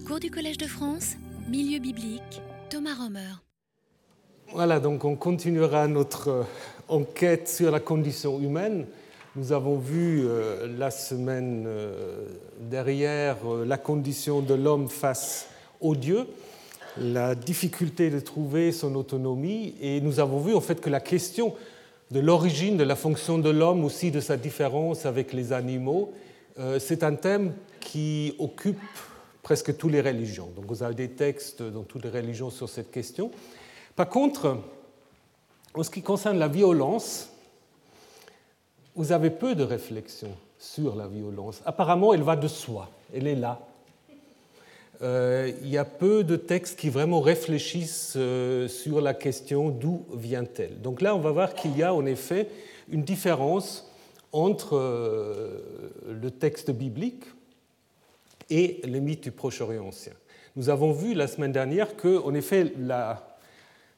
Cours du Collège de France, Milieu biblique, Thomas Romer. Voilà, donc on continuera notre euh, enquête sur la condition humaine. Nous avons vu euh, la semaine euh, derrière la condition de l'homme face au Dieu, la difficulté de trouver son autonomie, et nous avons vu en fait que la question de l'origine de la fonction de l'homme, aussi de sa différence avec les animaux, c'est un thème qui occupe presque toutes les religions. Donc vous avez des textes dans toutes les religions sur cette question. Par contre, en ce qui concerne la violence, vous avez peu de réflexions sur la violence. Apparemment, elle va de soi, elle est là. Euh, il y a peu de textes qui vraiment réfléchissent euh, sur la question d'où vient-elle. Donc là, on va voir qu'il y a en effet une différence entre euh, le texte biblique, et les mythes du Proche-Orient ancien. Nous avons vu la semaine dernière que, en effet, la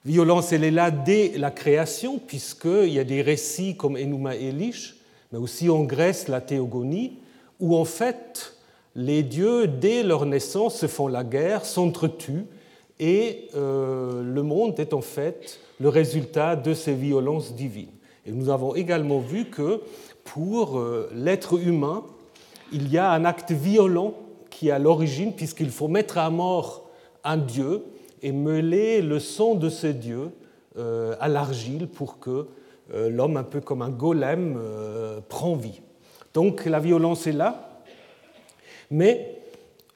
violence, elle est là dès la création, puisqu'il y a des récits comme Enuma Elish, mais aussi en Grèce, la théogonie, où en fait, les dieux, dès leur naissance, se font la guerre, s'entretuent, et euh, le monde est en fait le résultat de ces violences divines. Et nous avons également vu que pour euh, l'être humain, il y a un acte violent à l'origine, puisqu'il faut mettre à mort un dieu et mêler le sang de ce dieu euh, à l'argile pour que euh, l'homme, un peu comme un golem, euh, prend vie. Donc la violence est là, mais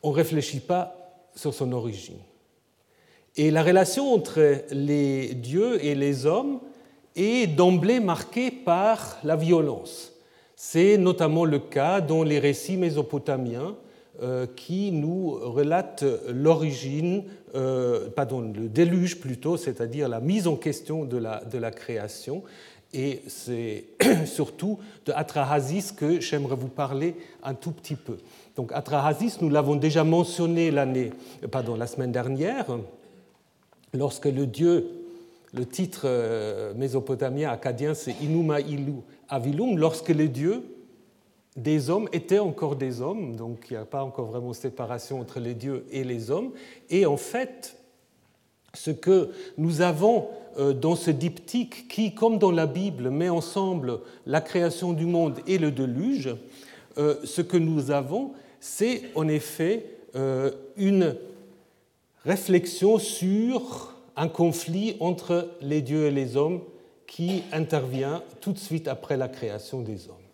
on ne réfléchit pas sur son origine. Et la relation entre les dieux et les hommes est d'emblée marquée par la violence. C'est notamment le cas dans les récits mésopotamiens qui nous relate l'origine, euh, pardon, le déluge plutôt, c'est-à-dire la mise en question de la, création. Et c'est surtout de Atrahasis que j'aimerais vous parler un tout petit peu. Donc Atrahasis, nous l'avons déjà mentionné l'année, pardon, la semaine dernière, lorsque le dieu, le titre euh, mésopotamien acadien c'est Inuma Ilu Avilum, lorsque les dieux des hommes étaient encore des hommes, donc il n'y a pas encore vraiment séparation entre les dieux et les hommes. Et en fait, ce que nous avons euh, dans ce diptyque qui, comme dans la Bible, met ensemble la création du monde et le déluge, euh, ce que nous avons, c'est en effet euh, une réflexion sur un conflit entre les dieux et les hommes qui intervient tout de suite après la création des hommes.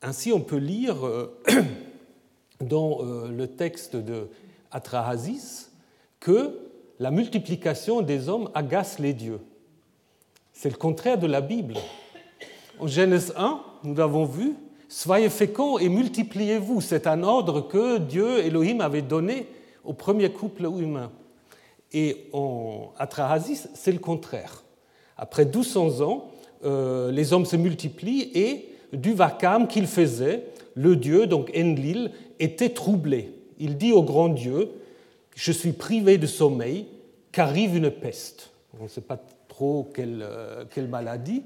Ainsi, on peut lire euh, dans euh, le texte de Atrahasis que la multiplication des hommes agace les dieux. C'est le contraire de la Bible. En Genèse 1, nous l'avons vu, soyez féconds et multipliez-vous. C'est un ordre que Dieu, Elohim, avait donné au premier couple humain. Et en Atrahasis, c'est le contraire. Après 1200 ans, euh, les hommes se multiplient et du vacarme qu'il faisait, le dieu, donc Enlil, était troublé. Il dit au grand dieu Je suis privé de sommeil, qu'arrive une peste. On ne sait pas trop quelle, euh, quelle maladie.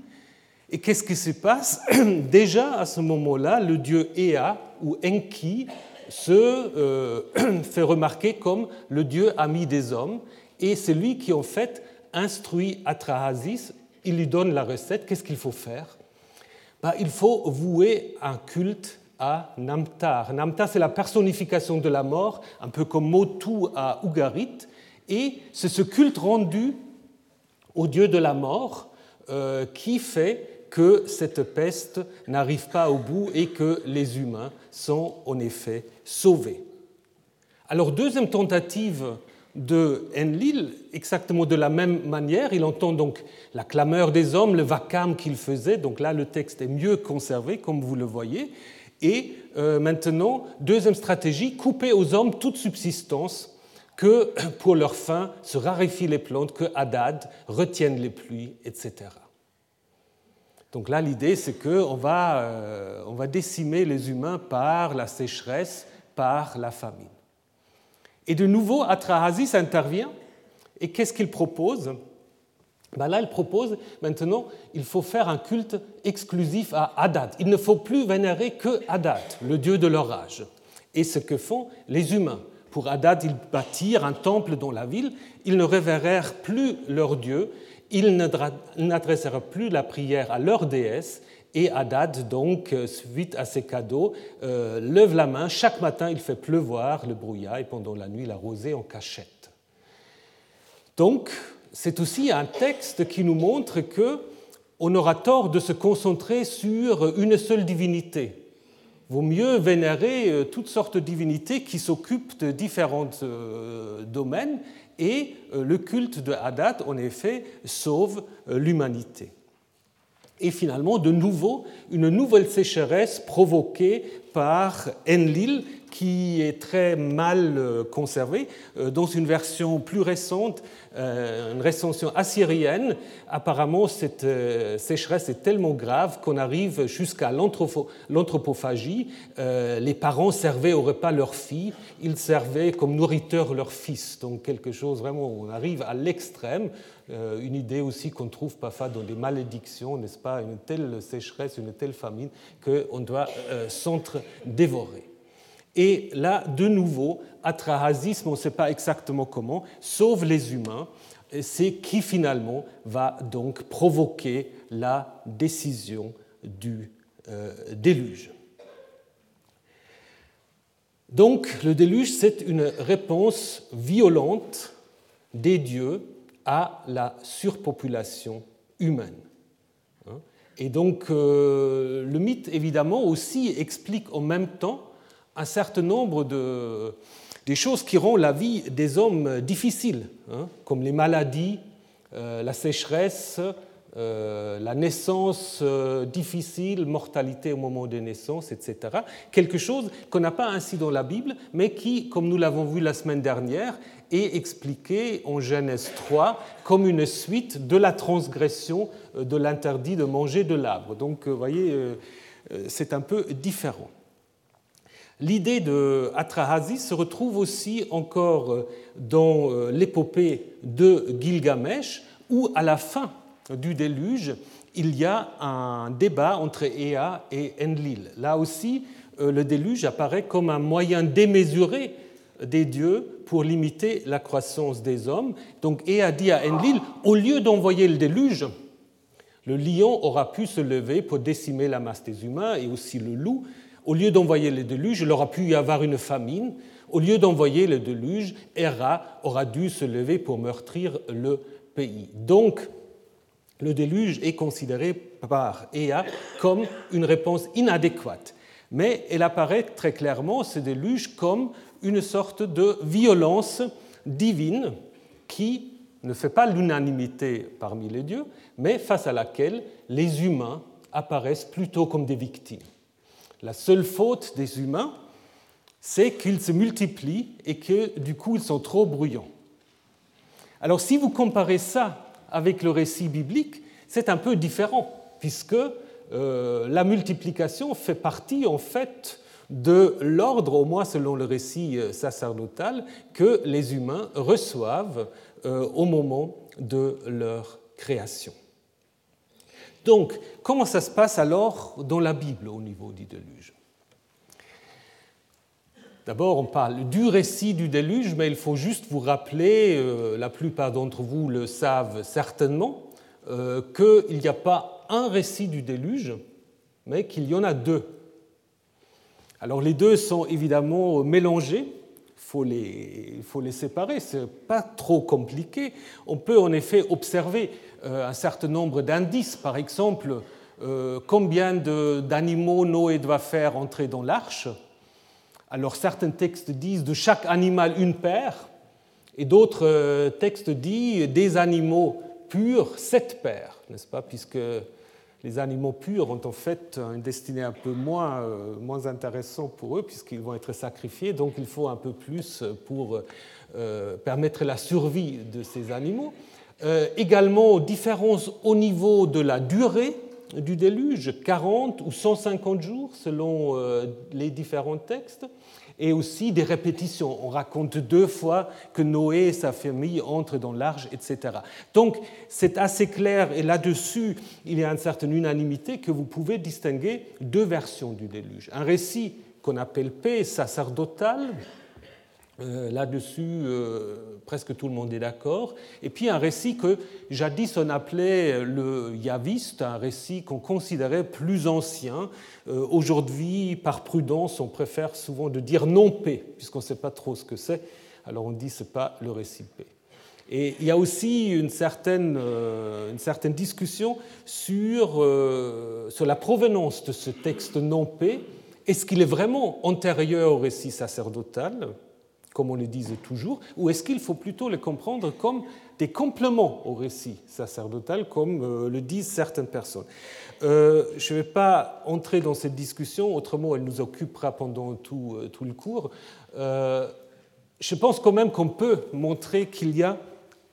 Et qu'est-ce qui se passe Déjà à ce moment-là, le dieu Ea ou Enki se euh, fait remarquer comme le dieu ami des hommes. Et c'est lui qui, en fait, instruit Atrahasis. Il lui donne la recette. Qu'est-ce qu'il faut faire? Bah, il faut vouer un culte à Namtar. Namtar, c'est la personnification de la mort, un peu comme Motu à Ugarit, et c'est ce culte rendu au dieu de la mort euh, qui fait que cette peste n'arrive pas au bout et que les humains sont en effet sauvés. Alors, deuxième tentative de Enlil, exactement de la même manière. Il entend donc la clameur des hommes, le vacarme qu'il faisait. Donc là, le texte est mieux conservé, comme vous le voyez. Et euh, maintenant, deuxième stratégie, couper aux hommes toute subsistance, que pour leur faim se raréfient les plantes, que Hadad retienne les pluies, etc. Donc là, l'idée, c'est qu'on va, euh, on va décimer les humains par la sécheresse, par la famine. Et de nouveau, Atrahasis intervient. Et qu'est-ce qu'il propose? Ben Là, il propose maintenant, il faut faire un culte exclusif à Hadad. Il ne faut plus vénérer que Hadad, le dieu de l'orage. Et ce que font les humains. pour Hadad, ils bâtirent un temple dans la ville. Ils ne révérèrent plus leur Dieu. Ils n'adressèrent plus la prière à leur déesse. Et Hadad, donc, suite à ces cadeaux, euh, lève la main. Chaque matin, il fait pleuvoir le brouillard et pendant la nuit, la rosée en cachette. Donc, c'est aussi un texte qui nous montre que on aura tort de se concentrer sur une seule divinité. Vaut mieux vénérer euh, toutes sortes de divinités qui s'occupent de différents euh, domaines et euh, le culte de Hadad, en effet, sauve l'humanité. Et finalement, de nouveau, une nouvelle sécheresse provoquée par Enlil, qui est très mal euh, conservé. Euh, dans une version plus récente, euh, une recension assyrienne, apparemment cette sécheresse est tellement grave qu'on arrive jusqu'à l'anthropophagie. Les parents servaient au repas leurs filles, ils servaient comme nourriteurs leurs fils. Donc quelque chose vraiment, on arrive à l'extrême. Une idée aussi qu'on trouve parfois dans des malédictions, n'est-ce pas? Une telle sécheresse, une telle famine qu'on doit s'entre-dévorer. Et là, de nouveau, Atrahasisme, on ne sait pas exactement comment, sauve les humains. C'est qui finalement va donc provoquer la décision du euh, déluge. Donc le déluge, c'est une réponse violente des dieux à la surpopulation humaine. Hein. Et donc euh, le mythe, évidemment, aussi explique en même temps un certain nombre de des choses qui rendent la vie des hommes difficile, hein, comme les maladies, euh, la sécheresse, euh, la naissance euh, difficile, mortalité au moment des naissances, etc. Quelque chose qu'on n'a pas ainsi dans la Bible, mais qui, comme nous l'avons vu la semaine dernière, est expliqué en Genèse 3 comme une suite de la transgression de l'interdit de manger de l'arbre. Donc, vous voyez, c'est un peu différent. L'idée de Atrahasis se retrouve aussi encore euh, dans euh, l'épopée de Gilgamesh, où à la fin du déluge, il y a un débat entre Ea et Enlil. Là aussi, euh, le déluge apparaît comme un moyen démesuré des dieux pour limiter la croissance des hommes. Donc Ea dit à Enlil, au lieu d'envoyer le déluge, le lion aura pu se lever pour décimer la masse des humains et aussi le loup, au lieu d'envoyer le déluge, il aura pu y avoir une famine. Au lieu d'envoyer le déluge, Héra aura dû se lever pour meurtrir le pays. Donc, le déluge est considéré par Ea comme une réponse inadéquate. Mais elle apparaît très clairement, ce déluge, comme une sorte de violence divine qui ne fait pas l'unanimité parmi les dieux, mais face à laquelle les humains apparaissent plutôt comme des victimes. La seule faute des humains, c'est qu'ils se multiplient et que du coup ils sont trop bruyants. Alors si vous comparez ça avec le récit biblique, c'est un peu différent, puisque euh, la multiplication fait partie en fait de l'ordre, au moins selon le récit euh, sacerdotal, que les humains reçoivent euh, au moment de leur création. Donc, comment ça se passe alors dans la Bible au niveau du déluge? D'abord, on parle du récit du déluge, mais il faut juste vous rappeler, euh, la plupart d'entre vous le savent certainement, euh, qu'il n'y a pas un récit du déluge, mais qu'il y en a deux. Alors les deux sont évidemment mélangés, faut les, il faut les séparer, ce n'est pas trop compliqué. On peut en effet observer euh, un certain nombre d'indices. Par exemple, euh, combien d'animaux Noé doit faire entrer dans l'arche Alors certains textes disent de chaque animal une paire, et d'autres euh, textes disent des animaux purs, sept paires, n'est-ce pas? Puisque les animaux purs ont en fait une destinée un peu moins, moins intéressante pour eux, puisqu'ils vont être sacrifiés, donc il faut un peu plus pour permettre la survie de ces animaux. Euh, également différences au niveau de la durée du déluge, 40 ou 150 jours selon euh, les différents textes, et aussi des répétitions. On raconte deux fois que Noé et sa famille entrent dans l'arche, etc. Donc c'est assez clair, et là-dessus, il y a une certaine unanimité que vous pouvez distinguer deux versions du déluge. Un récit qu'on appelle paix sacerdotal, Euh, là-dessus, euh, presque tout le monde est d'accord. Et puis un récit que jadis on appelait le yaviste, un récit qu'on considérait plus ancien. Euh, aujourd'hui, par prudence, on préfère souvent de dire non P, puisqu'on ne sait pas trop ce que c'est. Alors on dit ce n'est pas le récit P. Et il y a aussi une certaine, une certaine discussion sur, sur la provenance de ce texte non P. Est-ce qu'il est vraiment antérieur au récit sacerdotal? Comme on le disait toujours, ou est-ce qu'il faut plutôt les comprendre comme des compléments au récit sacerdotal, comme euh, le disent certaines personnes euh, Je ne vais pas entrer dans cette discussion, autrement elle nous occupera pendant tout, euh, tout le cours. je pense quand même qu'on peut montrer qu'il y a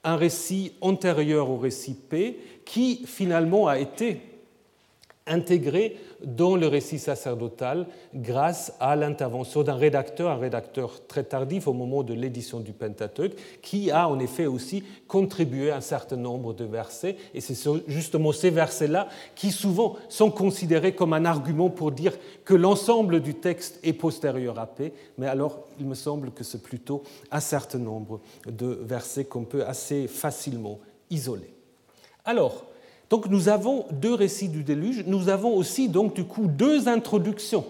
un récit antérieur au récit P qui finalement a été intégré dans le récit sacerdotal grâce à l'intervention d'un rédacteur, un rédacteur très tardif au moment de l'édition du Pentateuque, qui a en effet aussi contribué à un certain nombre de versets. Et c'est justement ces versets-là qui souvent sont considérés comme un argument pour dire que l'ensemble du texte est postérieur à P, mais alors il me semble que c'est plutôt un certain nombre de versets qu'on peut assez facilement isoler. Alors, donc nous avons deux récits du déluge, nous avons aussi donc du coup deux introductions,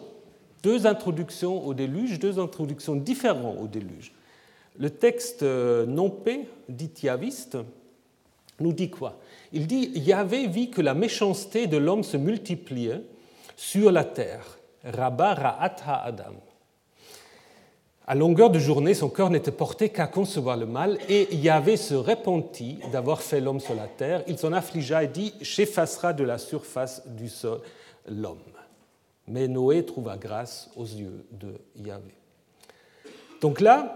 deux introductions au déluge, deux introductions différentes au déluge. Le texte euh, non P, dit Yaviste, nous dit quoi? Il dit Yahvé vit que la méchanceté de l'homme se multipliait sur la terre. Rabba Ra'at Adam. À longueur de journée, son cœur n'était porté qu'à concevoir le mal, et Yahvé se repentit d'avoir fait l'homme sur la terre. Il s'en affligea et dit J'effacerai de la surface du sol l'homme. Mais Noé trouva grâce aux yeux de Yahvé. Donc là,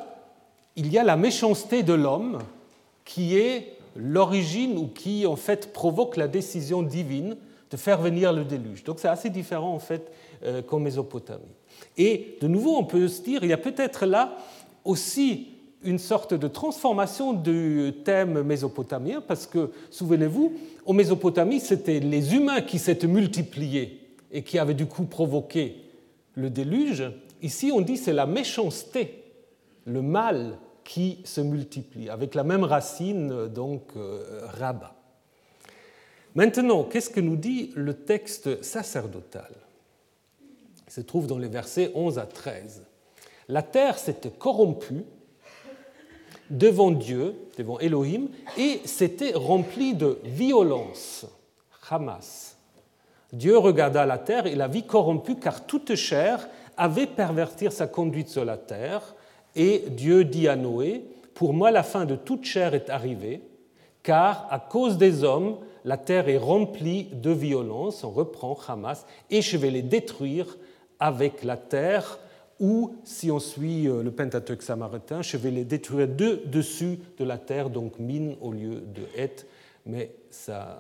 il y a la méchanceté de l'homme qui est l'origine ou qui en fait provoque la décision divine de faire venir le déluge. Donc c'est assez différent en fait euh, qu'en Mésopotamie. Et de nouveau, on peut se dire, il y a peut-être là aussi une sorte de transformation du thème mésopotamien, parce que, souvenez-vous, en Mésopotamie, c'était les humains qui s'étaient multipliés et qui avaient du coup provoqué le déluge. Ici, on dit c'est la méchanceté, le mal qui se multiplie, avec la même racine, donc euh, rabat. Maintenant, qu'est-ce que nous dit le texte sacerdotal? Se trouve dans les versets 11 à 13. La terre s'était corrompue devant Dieu, devant Elohim, et s'était remplie de violence. Hamas. Dieu regarda la terre et la vit corrompue car toute chair avait perverti sa conduite sur la terre. Et Dieu dit à Noé, Pour moi la fin de toute chair est arrivée, car à cause des hommes, la terre est remplie de violence, on reprend Hamas, et je vais les détruire avec la terre, ou si on suit euh, le Pentateuque samaritain, je vais les détruire de dessus de la terre, donc mine au lieu de et, mais ça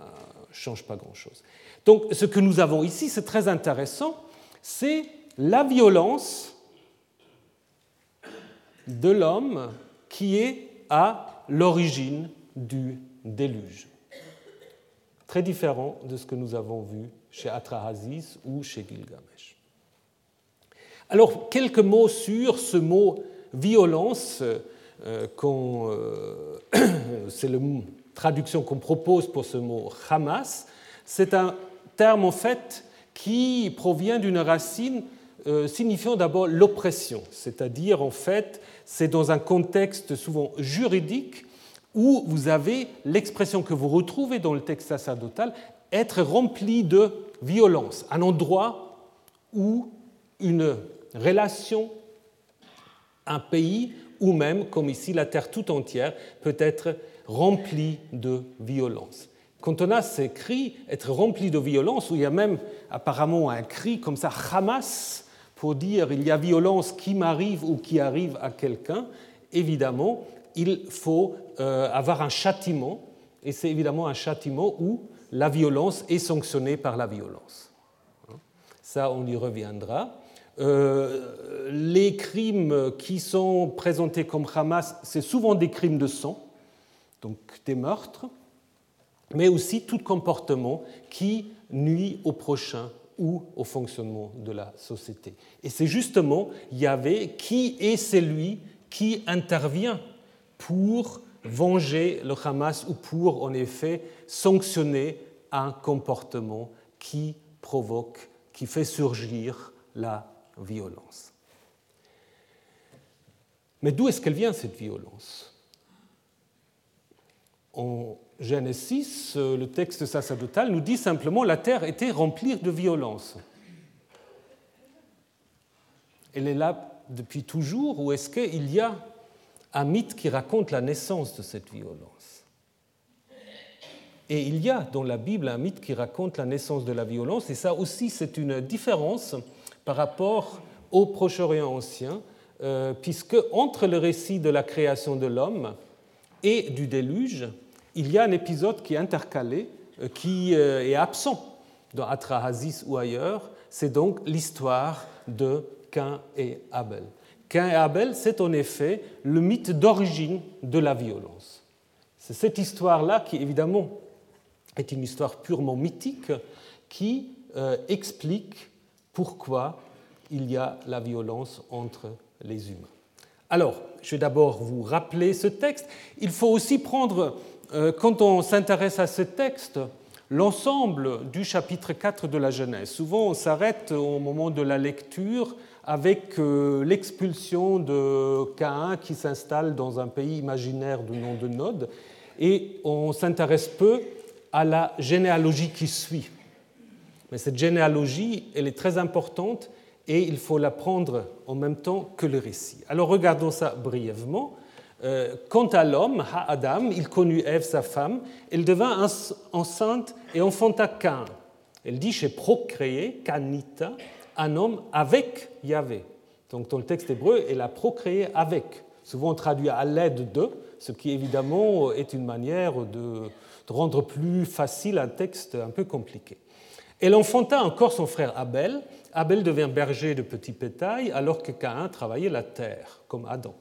change pas grand-chose. Donc ce que nous avons ici, c'est très intéressant, c'est la violence de l'homme qui est à l'origine du déluge. Très différent de ce que nous avons vu chez Atrahasis ou chez Gilgamesh. Alors, quelques mots sur ce mot violence, euh, euh, c'est la traduction qu'on propose pour ce mot Hamas. C'est un terme en fait qui provient d'une racine euh, signifiant d'abord l'oppression, c'est-à-dire en fait c'est dans un contexte souvent juridique où vous avez l'expression que vous retrouvez dans le texte sacerdotal être rempli de violence, un endroit où une relation, un pays ou même, comme ici, la terre tout entière peut être remplie de violence. Quand on a ces cris, être rempli de violence, où il y a même apparemment un cri comme ça, Hamas, pour dire il y a violence qui m'arrive ou qui arrive à quelqu'un, évidemment, il faut euh, avoir un châtiment, et c'est évidemment un châtiment où la violence est sanctionnée par la violence. Ça, on y reviendra. Euh, les crimes qui sont présentés comme Hamas, c'est souvent des crimes de sang, donc des meurtres, mais aussi tout comportement qui nuit au prochain ou au fonctionnement de la société. Et c'est justement Yahvé qui est celui qui intervient pour venger le Hamas ou pour, en effet, sanctionner un comportement qui provoque, qui fait surgir la violence. Mais d'où est-ce qu'elle vient cette violence? En Genèse 6, le texte sacerdotal nous dit simplement la terre était remplie de violence. Elle est là depuis toujours ou est-ce qu'il y a un mythe qui raconte la naissance de cette violence? Et il y a dans la Bible un mythe qui raconte la naissance de la violence et ça aussi c'est une différence par rapport au Proche-Orient ancien euh, puisque entre le récit de la création de l'homme et du déluge, il y a un épisode qui est intercalé, euh, qui euh, est absent dans Atrahasis ou ailleurs, c'est donc l'histoire de Cain et Abel. Cain et Abel, c'est en effet le mythe d'origine de la violence. C'est cette histoire-là qui, évidemment, est une histoire purement mythique qui explique pourquoi il y a la violence entre les humains. Alors, je vais d'abord vous rappeler ce texte. Il faut aussi prendre euh, quand on s'intéresse à ce texte, l'ensemble du chapitre 4 de la Genèse. Souvent, on s'arrête au moment de la lecture avec euh, l'expulsion de Caïn qui s'installe dans un pays imaginaire du nom de Nod, et on s'intéresse peu à la généalogie qui suit. Mais cette généalogie, elle est très importante et il faut la prendre en même temps que le récit. Alors regardons ça brièvement. Euh, quant à l'homme, Adam, il connut Ève, sa femme, elle devint enceinte et enfanta Cain. Elle dit j'ai procréé, Canita, un homme avec Yahvé. Donc dans le texte hébreu, elle a procréé avec, souvent traduit à l'aide de, ce qui évidemment est une manière de rendre plus facile un texte un peu compliqué. Elle enfanta encore son frère Abel. Abel devint berger de petits bétail alors que Cain travaillait la terre, comme Adam.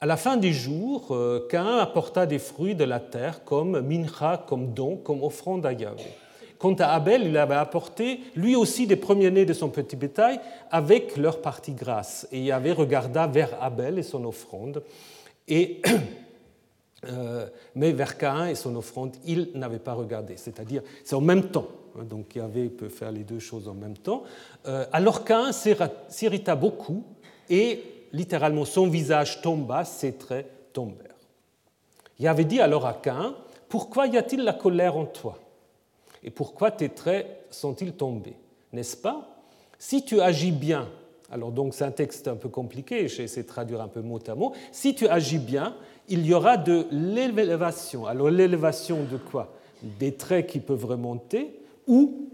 À la fin des jours, euh, Cain apporta des fruits de la terre comme mincha, comme don, comme offrande à Yahvé. Quant à Abel, il avait apporté lui aussi des premiers-nés de son petit bétail avec leur partie grasse. Et Yahvé regarda vers Abel et son offrande, et, euh, mais vers Cain et son offrande, il n'avait pas regardé. C'est-à-dire, c'est en même temps. Hein, donc Yahvé peut faire les deux choses en même temps. Euh, alors Cain s'irrita beaucoup et littéralement son visage tomba, ses traits tombèrent. Avait dit alors à Cain, pourquoi y a-t-il la colère en toi? Et pourquoi tes traits sont-ils tombés? N'est-ce pas? Si tu agis bien, alors donc c'est un texte un peu compliqué, j'essaie de traduire un peu mot à mot, si tu agis bien, il y aura de l'élévation. Alors l'élévation de quoi? Des traits qui peuvent remonter ou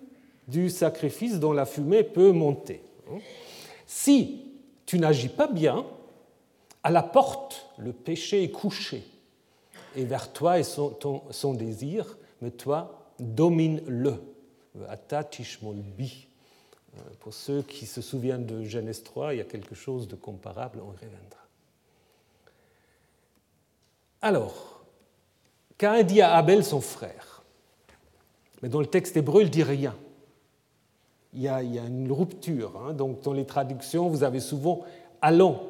du sacrifice dont la fumée peut monter. Si tu n'agis pas bien, à la porte, le péché est couché, et vers toi est son, désir, mais toi, domine-le. Pour ceux qui se souviennent de Genèse 3, il y a quelque chose de comparable, on reviendra. Alors, Cain dit à Abel son frère, mais dans le texte hébreu, il dit rien il y a, une rupture. Hein. Donc, dans les traductions, vous avez souvent allons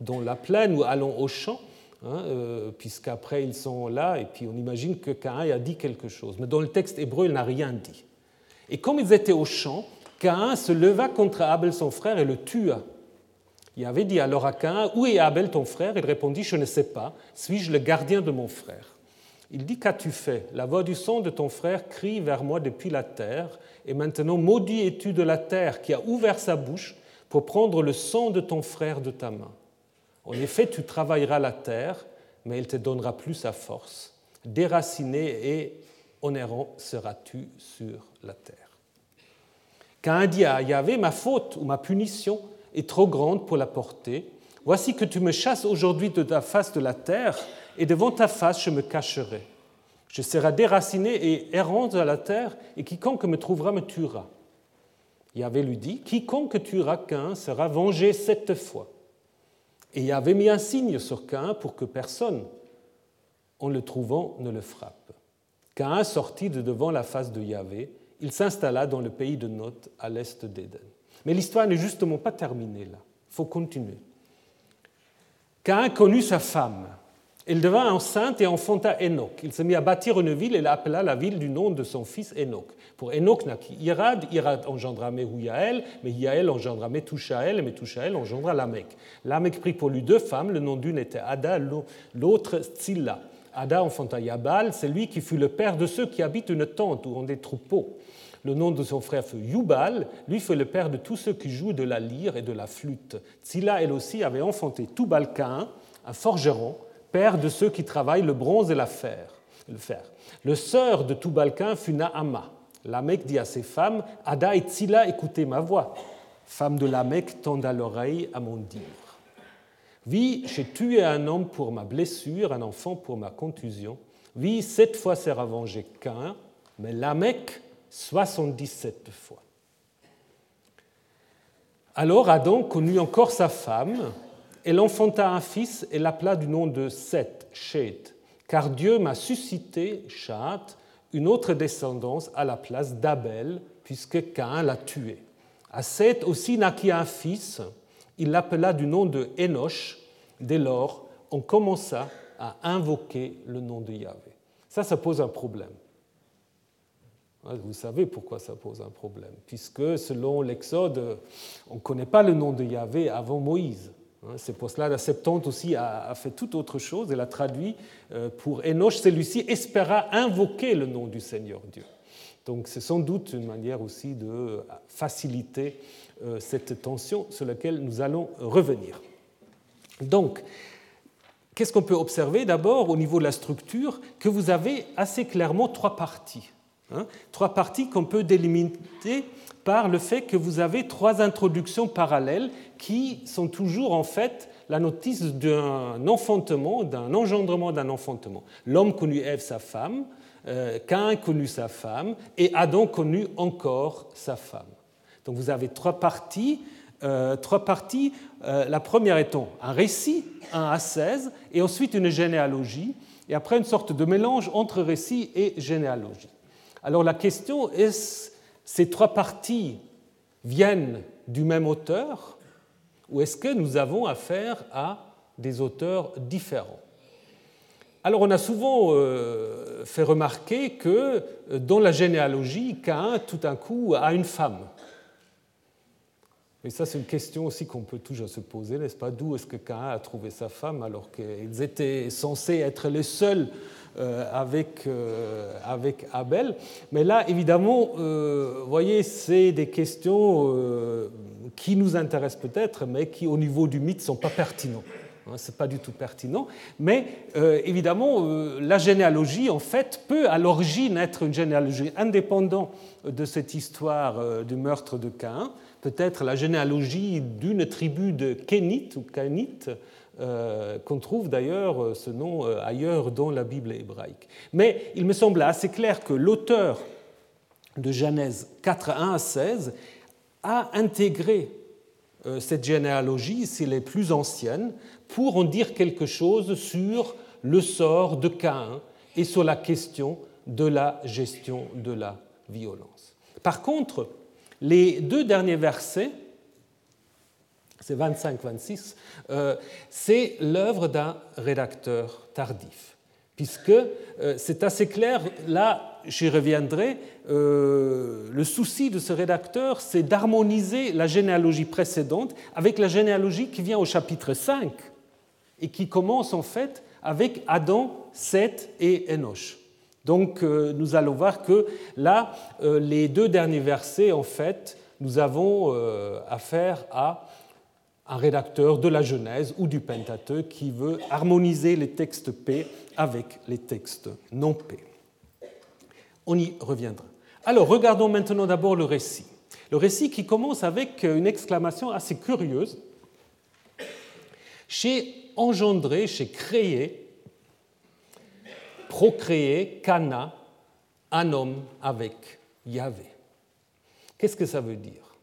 dans la plaine ou allons au champ, hein, euh, puisqu'après ils sont là, et puis on imagine que Cain a dit quelque chose. Mais dans le texte hébreu, il n'a rien dit. Et comme ils étaient au champ, Cain se leva contre Abel son frère et le tua. Il avait dit alors à Cain Où est Abel ton frère? Il répondit Je ne sais pas. Suis-je le gardien de mon frère? Il dit Qu'as-tu fait? La voix du son de ton frère crie vers moi depuis la terre. Et maintenant, maudit es-tu de la terre qui a ouvert sa bouche pour prendre le sang de ton frère de ta main? En effet, tu travailleras la terre, mais elle te donnera plus sa force. Déraciné et onérant seras-tu sur la terre. Cain dit à Yahvé, ma faute ou ma punition est trop grande pour la porter. Voici que tu me chasses aujourd'hui de ta face de la terre, et devant ta face je me cacherai. Je serai déraciné et errant à la terre, et quiconque me trouvera me tuera. Yahvé lui dit Quiconque tuera Cain sera vengé sept fois. Et Yahvé mis un signe sur Cain pour que personne, en le trouvant, ne le frappe. Cain sortit de devant la face de Yahvé. Il s'installa dans le pays de Note, à l'est d'Éden. Mais l'histoire n'est justement pas terminée là. Il faut continuer. Cain connut sa femme. Elle devint enceinte et enfanta Enoch. Il se mit à bâtir une ville et l'appela la ville du nom de son fils Enoch. Pour Enoch naquit Irad, Irad engendra Mehuyael, Mehuyael engendra Metushael, et Metushael engendra Lamech. Lamech prit pour lui deux femmes, le nom d'une était Ada, l'autre Tzilla. Ada enfanta Yabal, c'est lui qui fut le père de ceux qui habitent une tente ou ont des troupeaux. Le nom de son frère fut Yubal, lui fut le père de tous ceux qui jouent de la lyre et de la flûte. Tzilla, elle aussi, avait enfanté Tubalcain, un forgeron, père de ceux qui travaillent le bronze et la fer, le fer. Le sœur de Tubalcain fut Naama. Lamech dit à ses femmes Ada et Tzila, écoutez ma voix. Femme de Lamech, tendent à l'oreille à mon dire. Oui, j'ai tué un homme pour ma blessure, un enfant pour ma contusion. Oui, sept fois sera vengé qu'un, mais Lamech, 77 fois. Alors Adam connut encore sa femme, elle enfanta un fils et l'appela du nom de Seth, Shet, car Dieu m'a suscité, Shat, une autre descendance à la place d'Abel, puisque Cain l'a tué. À Seth aussi naquit un fils, il l'appela du nom de Enoch. Dès lors, on commença à invoquer le nom de Yahvé. Ça, ça pose un problème. Vous savez pourquoi ça pose un problème, puisque selon l'Exode, on ne connaît pas le nom de Yahvé avant Moïse. Hein, c'est pour cela que la Septante aussi a fait tout autre chose. Elle a traduit euh, pour Enoch, celui-ci espéra invoquer le nom du Seigneur Dieu. Donc c'est sans doute une manière aussi de faciliter euh, cette tension sur laquelle nous allons revenir. Donc, qu'est-ce qu'on peut observer D'abord, au niveau de la structure, que vous avez assez clairement trois parties. Hein. trois parties qu'on peut délimiter par le fait que vous avez trois introductions parallèles qui sont toujours en fait la notice d'un enfantement, d'un engendrement d'un enfantement. L'homme connut Ève, sa femme, euh, Cain connut sa femme, et Adam connut encore sa femme. Donc vous avez trois parties. Euh, trois parties. Euh, la première étant un récit, 1 à 16, et ensuite une généalogie, et après une sorte de mélange entre récit et généalogie. Alors la question est, ces trois parties viennent du même auteur ou est-ce que nous avons affaire à des auteurs différents? Alors on a souvent euh, fait remarquer que euh, dans la généalogie, Cain tout d'un coup a une femme. Et ça c'est une question aussi qu'on peut toujours se poser, n'est-ce pas? D'où est-ce que Cain a trouvé sa femme alors qu'ils étaient censés être les seuls euh, avec, euh, avec Abel? Mais là, évidemment, euh, vous voyez, c'est des questions qui nous intéressent peut-être, mais qui, au niveau du mythe, ne sont pas pertinents. Hein, Ce n'est pas du tout pertinent. Mais évidemment, la généalogie, en fait, peut à l'origine être une généalogie indépendante de cette histoire du meurtre de Cain. Peut-être la généalogie d'une tribu de Kénites ou Kénites euh, qu'on trouve d'ailleurs euh, ce nom euh, ailleurs dans la Bible hébraïque. Mais il me semble assez clair que l'auteur de Genèse 4, 1 à 16 a intégré cette généalogie, si elle est plus ancienne, pour en dire quelque chose sur le sort de Caïn et sur la question de la gestion de la violence. Par contre, les deux derniers versets c'est 25-26, euh, c'est l'œuvre d'un rédacteur tardif, puisque euh, c'est assez clair, là j'y reviendrai, euh, le souci de ce rédacteur, c'est d'harmoniser la généalogie précédente avec la généalogie qui vient au chapitre 5 et qui commence en fait avec Adam, Seth et Enoch. Donc nous allons voir que là, les deux derniers versets, en fait, nous avons affaire à un rédacteur de la Genèse ou du Pentateuque qui veut harmoniser les textes P avec les textes non P. On y reviendra. Alors, regardons maintenant d'abord le récit. Le récit qui commence avec une exclamation assez curieuse. Chez engendré, chez créé, procréé, Cana, un homme avec Yahvé. Qu'est-ce que ça veut dire?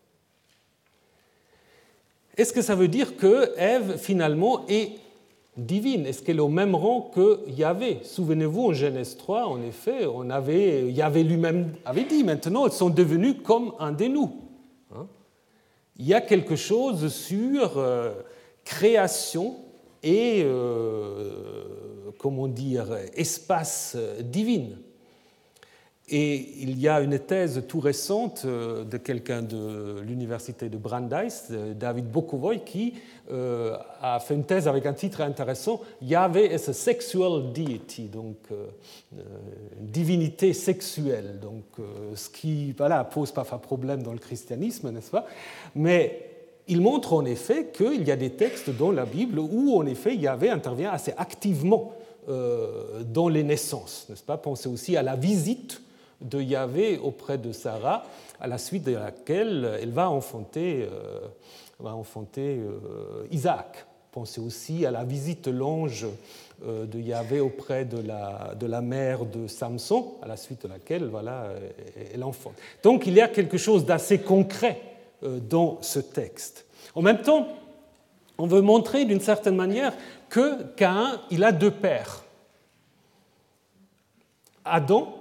Est-ce que ça veut dire que Ève, finalement, est divine? Est-ce qu'elle est au même rang que Yahvé? Souvenez-vous, en Genèse 3, en effet, on avait, Yahvé lui-même avait dit, maintenant, elles sont devenues comme un des nous. Hein Il y a quelque chose sur euh, création et, comment dire, espace divine. Et il y a une thèse tout récente euh, de quelqu'un de l'université de Brandeis, David Bokovoy, qui euh, a fait une thèse avec un titre intéressant Yahweh is a sexual deity, donc euh, une divinité sexuelle. Donc, ce qui voilà, pose parfois problème dans le christianisme, n'est-ce pas? Mais il montre en effet qu'il y a des textes dans la Bible où, en effet, Yahvé intervient assez activement dans les naissances, n'est-ce pas? Pensez aussi à la visite de Yahvé auprès de Sarah, à la suite de laquelle elle va enfanter, euh, va enfanter euh, Isaac. Pensez aussi à la visite l'ange euh, de Yahvé auprès de la, de la mère de Samson, à la suite de laquelle voilà, elle enfante. Donc il y a quelque chose d'assez concret dans ce texte. En même temps, on veut montrer d'une certaine manière que Caïn, il a deux pères. Adam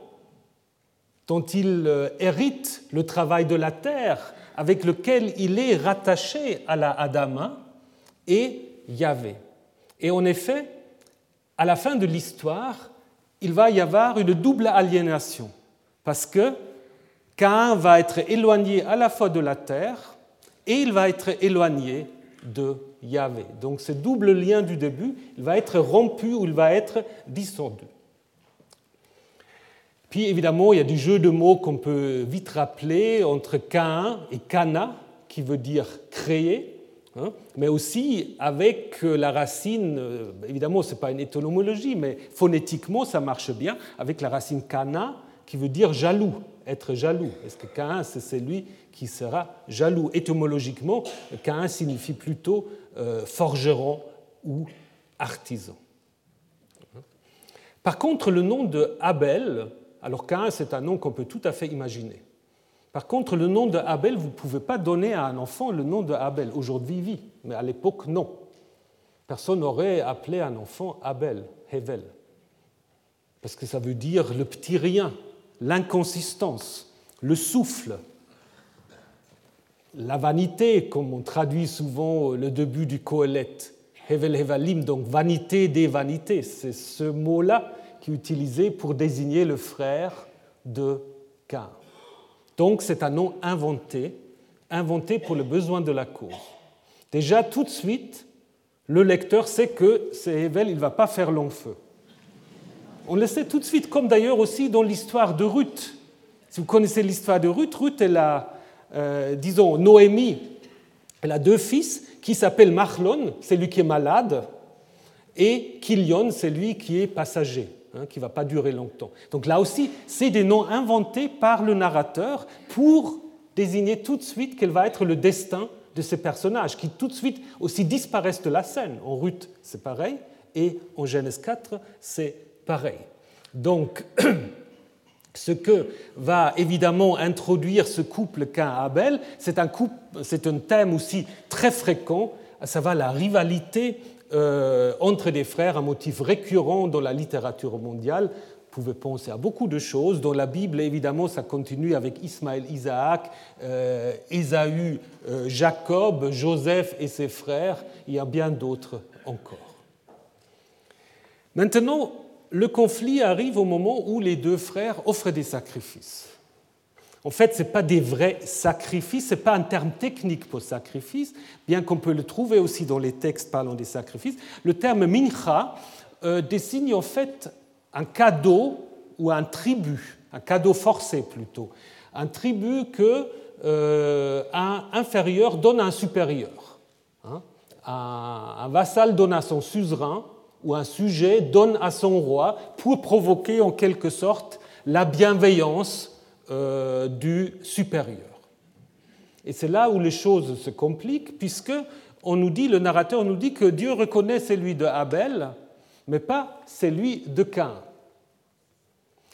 dont il euh, hérite le travail de la terre, avec lequel il est rattaché à la Adama, et Yahvé. Et en effet, à la fin de l'histoire, il va y avoir une double aliénation, parce que Cain va être éloigné à la fois de la terre et il va être éloigné de Donc ce double lien du début, il va être rompu ou il va être dissoldu. Puis évidemment, il y a du jeu de mots qu'on peut vite rappeler entre Cain et Cana, qui veut dire créer, hein, mais aussi avec la racine, euh, évidemment, ce n'est pas une étymologie, mais phonétiquement, ça marche bien, avec la racine Cana, qui veut dire jaloux, être jaloux. Est-ce que Cain, c'est celui qui sera jaloux? Étymologiquement, Cain signifie plutôt euh, forgeron ou artisan. Par contre, le nom de Abel, alors Cain, c'est un nom qu'on peut tout à fait imaginer. Par contre, le nom de Abel, vous ne pouvez pas donner à un enfant le nom de Abel. Aujourd'hui, oui, mais à l'époque, non. Personne n'aurait appelé un enfant Abel, Hevel, parce que ça veut dire le petit rien, l'inconsistance, le souffle, la vanité, comme on traduit souvent le début du Kohelet, Hevel Hevalim, donc vanité des vanités. C'est ce mot-là qui est utilisé pour désigner le frère de Cain. Donc c'est un nom inventé, inventé pour le besoin de la cause. Déjà tout de suite, le lecteur sait que c'est Evel, il ne va pas faire long feu. On le sait tout de suite, comme d'ailleurs aussi dans l'histoire de Ruth. Si vous connaissez l'histoire de Ruth, Ruth, elle a, euh, disons, Noémie, elle a deux fils qui s'appellent Marlon, c'est lui qui est malade, et Kilion, c'est lui qui est passager. Hein, qui ne va pas durer longtemps. Donc là aussi, c'est des noms inventés par le narrateur pour désigner tout de suite quel va être le destin de ces personnages, qui tout de suite aussi disparaissent de la scène. En Ruth, c'est pareil, et en Genèse 4, c'est pareil. Donc, ce que va évidemment introduire ce couple Cain-Abel, c'est un, un thème aussi très fréquent, à savoir la rivalité euh, entre des frères, un motif récurrent dans la littérature mondiale. Vous pouvez penser à beaucoup de choses. Dans la Bible, évidemment, ça continue avec Ismaël, Isaac, euh, Ésaü, euh, Jacob, Joseph et ses frères. Il y a bien d'autres encore. Maintenant, le conflit arrive au moment où les deux frères offrent des sacrifices. En fait, ce n'est pas des vrais sacrifices, ce n'est pas un terme technique pour sacrifice, bien qu'on peut le trouver aussi dans les textes parlant des sacrifices. Le terme mincha euh, désigne en fait un cadeau ou un tribut, un cadeau forcé plutôt, un tribut que euh, un inférieur donne à un supérieur. Hein. un vassal donne à son suzerain ou un sujet donne à son roi pour provoquer en quelque sorte la bienveillance euh, du supérieur. Et c'est là où les choses se compliquent, puisque on nous dit, le narrateur nous dit que Dieu reconnaît celui de Abel, mais pas celui de Cain.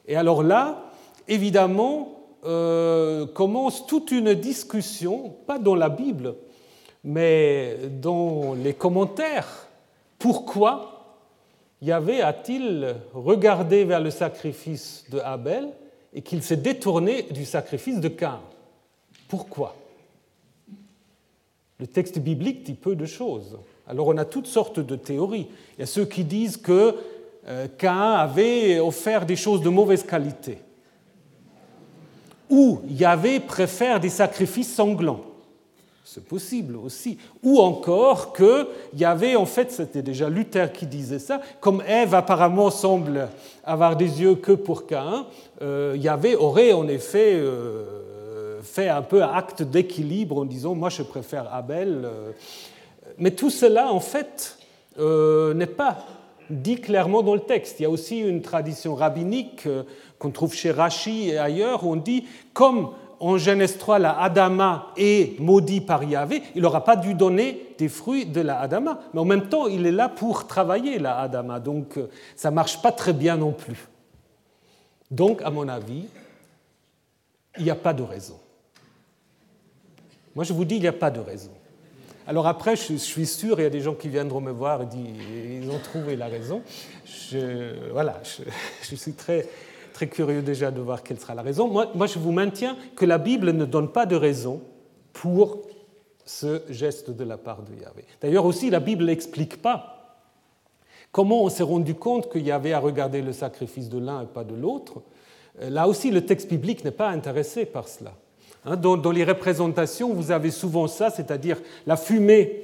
Et alors là, évidemment, euh, commence toute une discussion, pas dans la Bible, mais dans les commentaires. Pourquoi Yahvé a-t-il regardé vers le sacrifice de Abel et qu'il s'est détourné du sacrifice de Cain? Pourquoi? Le texte biblique dit peu de choses. Alors on a toutes sortes de théories. Il y a ceux qui disent que euh, Cain avait offert des choses de mauvaise qualité. Ou Yahvé préfère des sacrifices sanglants. C'est possible aussi. Ou encore que Yahvé, en fait, c'était déjà Luther qui disait ça, comme Ève apparemment semble avoir des yeux que pour Cain, euh, Yahvé aurait en effet euh, fait un peu acte d'équilibre en disant moi je préfère Abel. Euh. Mais tout cela, en fait, n'est pas dit clairement dans le texte. Il y a aussi une tradition rabbinique euh, qu'on trouve chez Rashi et ailleurs où on dit comme en Genèse 3, la Adama est maudit par Yahvé, il n'aura pas dû donner des fruits de la Adama. Mais en même temps, il est là pour travailler la Adama. Donc, euh, ça ne marche pas très bien non plus. Donc, à mon avis, il n'y a pas de raison. Moi, je vous dis, il n'y a pas de raison. Alors après, je suis sûr, il y a des gens qui viendront me voir et disent ils ont trouvé la raison. Voilà, je, suis très, très curieux déjà de voir quelle sera la raison. Moi, je vous maintiens que la Bible ne donne pas de raison pour ce geste de la part de Yahvé. D'ailleurs aussi, la Bible n'explique pas comment on s'est rendu compte qu'il y avait à regarder le sacrifice de l'un et pas de l'autre. Là aussi, le texte biblique n'est pas intéressé par cela. Hein, dans, les représentations, vous avez souvent ça, c'est-à-dire la fumée.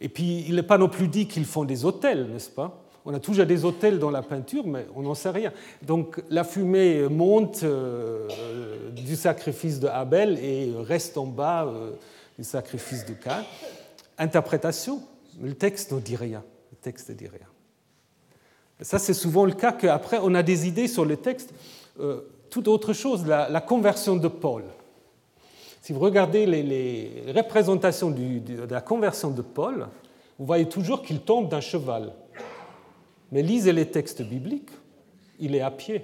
Et puis, il n'est pas non plus dit qu'ils font des hôtels, n'est-ce pas? On a toujours des hôtels dans la peinture, mais on n'en sait rien. Donc, la fumée monte euh, du sacrifice de Abel et reste en bas euh, du sacrifice de Cain. Interprétation, le texte ne dit rien. Le texte ne dit rien. ça, c'est souvent le cas qu'après, on a des idées sur le texte. Euh, tout autre chose, la conversion de Paul. Si vous regardez les, représentations de la conversion de Paul, vous voyez toujours qu'il tombe d'un cheval. Mais lisez les textes bibliques, il est à pied.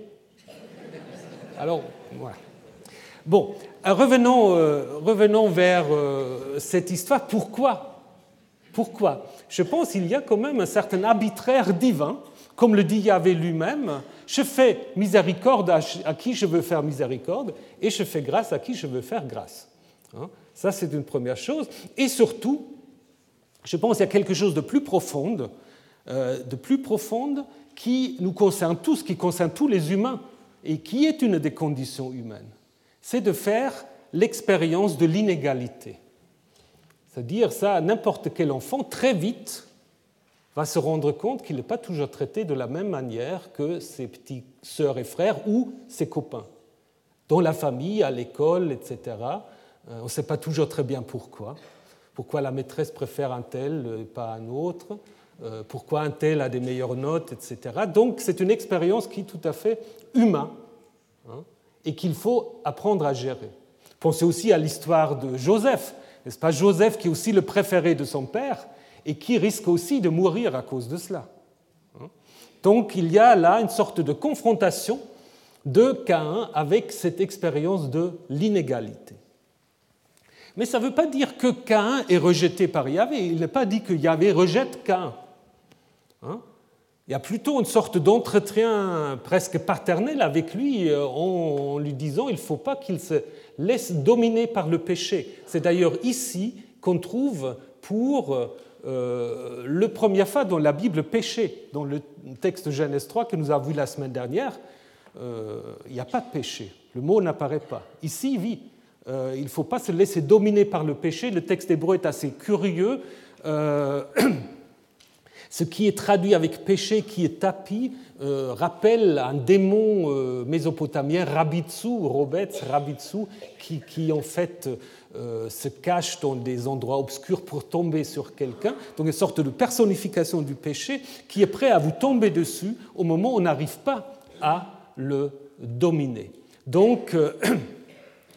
Alors, voilà. Bon, euh, revenons, euh, revenons vers euh, cette histoire. Pourquoi? Pourquoi? Je pense qu'il y a quand même un certain arbitraire divin, comme le dit Yahvé lui-même. Je fais miséricorde à qui je veux faire miséricorde, et je fais grâce à qui je veux faire grâce. Hein? Ça, c'est une première chose. Et surtout, je pense qu'il y a quelque chose de plus profond, de plus profonde qui nous concerne tous, qui concerne tous les humains, et qui est une des conditions humaines. C'est de faire l'expérience de l'inégalité. C'est-à-dire ça, n'importe quel enfant, très vite, va se rendre compte qu'il n'est pas toujours traité de la même manière que ses petits sœurs et frères ou ses copains. Dans la famille, à l'école, etc., euh, on ne sait pas toujours très bien pourquoi. Pourquoi la maîtresse préfère un tel et pas un autre. Euh, pourquoi un tel a des meilleures notes, etc. Donc c'est une expérience qui est tout à fait humaine hein, et qu'il faut apprendre à gérer. Pensez aussi à l'histoire de Joseph. N'est-ce pas? Joseph qui est aussi le préféré de son père et qui risque aussi de mourir à cause de cela. Hein. Donc il y a là une sorte de confrontation de Caïn avec cette expérience de l'inégalité. Mais ça ne veut pas dire que Cain est rejeté par Yahvé. Il n'est pas dit que Yahvé rejette Cain. Hein? il y a plutôt une sorte d'entretien presque paternel avec lui euh, en lui disant il ne faut pas qu'il se laisse dominer par le péché. C'est d'ailleurs ici qu'on trouve pour euh, le premier fois dans la Bible péché. Dans le texte Genèse 3 que nous avons vu la semaine dernière, euh, il n'y a pas de péché. Le mot n'apparaît pas. Ici, oui, euh, il ne faut pas se laisser dominer par le péché. Le texte hébreu est assez curieux. Euh, ce qui est traduit avec péché, qui est tapis, euh, rappelle un démon mésopotamien, Rabitsu, Robetz, Rabitsu, qui, en fait se cache dans des endroits obscurs pour tomber sur quelqu'un. Donc une sorte de personnification du péché qui est prêt à vous tomber dessus au moment où on n'arrive pas à le dominer. Donc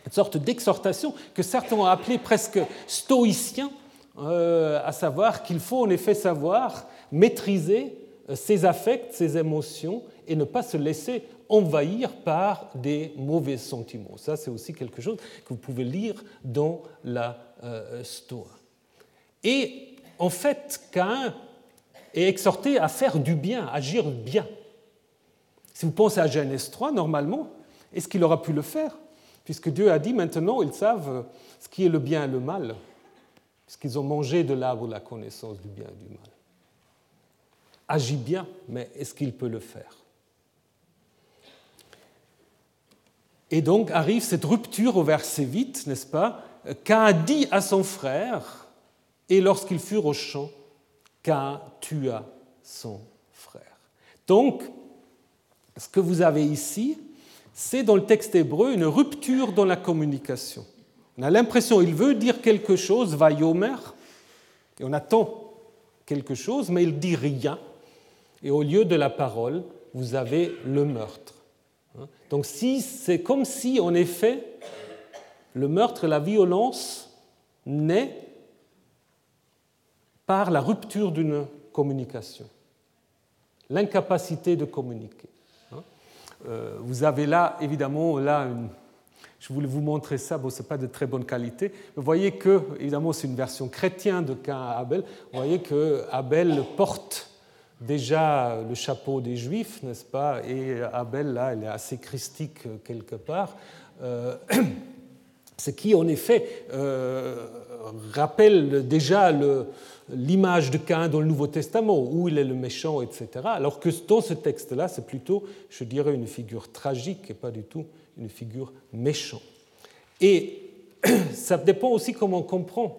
une sorte d'exhortation que certains ont appelée presque stoïcien, euh, à savoir qu'il faut en effet savoir maîtriser euh, ses affects, ses émotions et ne pas se laisser envahir par des mauvais sentiments. Ça, c'est aussi quelque chose que vous pouvez lire dans la euh. Et en fait, Cain est exhorté à faire du bien, agir bien. Si vous pensez à Genèse 3, normalement, est-ce qu'il aura pu le faire? Puisque Dieu a dit maintenant, ils savent ce qui est le bien et le mal. puisqu'ils ont mangé de l'arbre la connaissance du bien et du mal. Agit bien, mais est-ce qu'il peut le faire? Et donc arrive cette rupture au verset 8, n'est-ce pas? Cain dit à son frère, et lorsqu'ils furent au champ, Cain tua son frère. Donc, ce que vous avez ici, c'est dans le texte hébreu une rupture dans la communication. On a l'impression qu'il veut dire quelque chose, va yomer, et on attend quelque chose, mais il dit rien. Et au lieu de la parole, vous avez le meurtre. Donc si, c'est comme si, en effet, le meurtre, la violence naît par la rupture d'une communication, l'incapacité de communiquer. Euh, vous avez là, évidemment, là, je voulais vous montrer ça, bon, ce n'est pas de très bonne qualité. Vous voyez que, évidemment, c'est une version chrétienne de Cain à Abel. Vous voyez que Abel porte déjà le chapeau des Juifs, n'est-ce pas? Et Abel, là, elle est assez christique quelque part. Euh, ce qui, en effet, euh, rappelle déjà l'image de Cain dans le Nouveau Testament, où il est le méchant, etc. Alors que dans ce texte-là, c'est plutôt, je dirais, une figure tragique et pas du tout une figure méchante. Et ça dépend aussi comment on comprend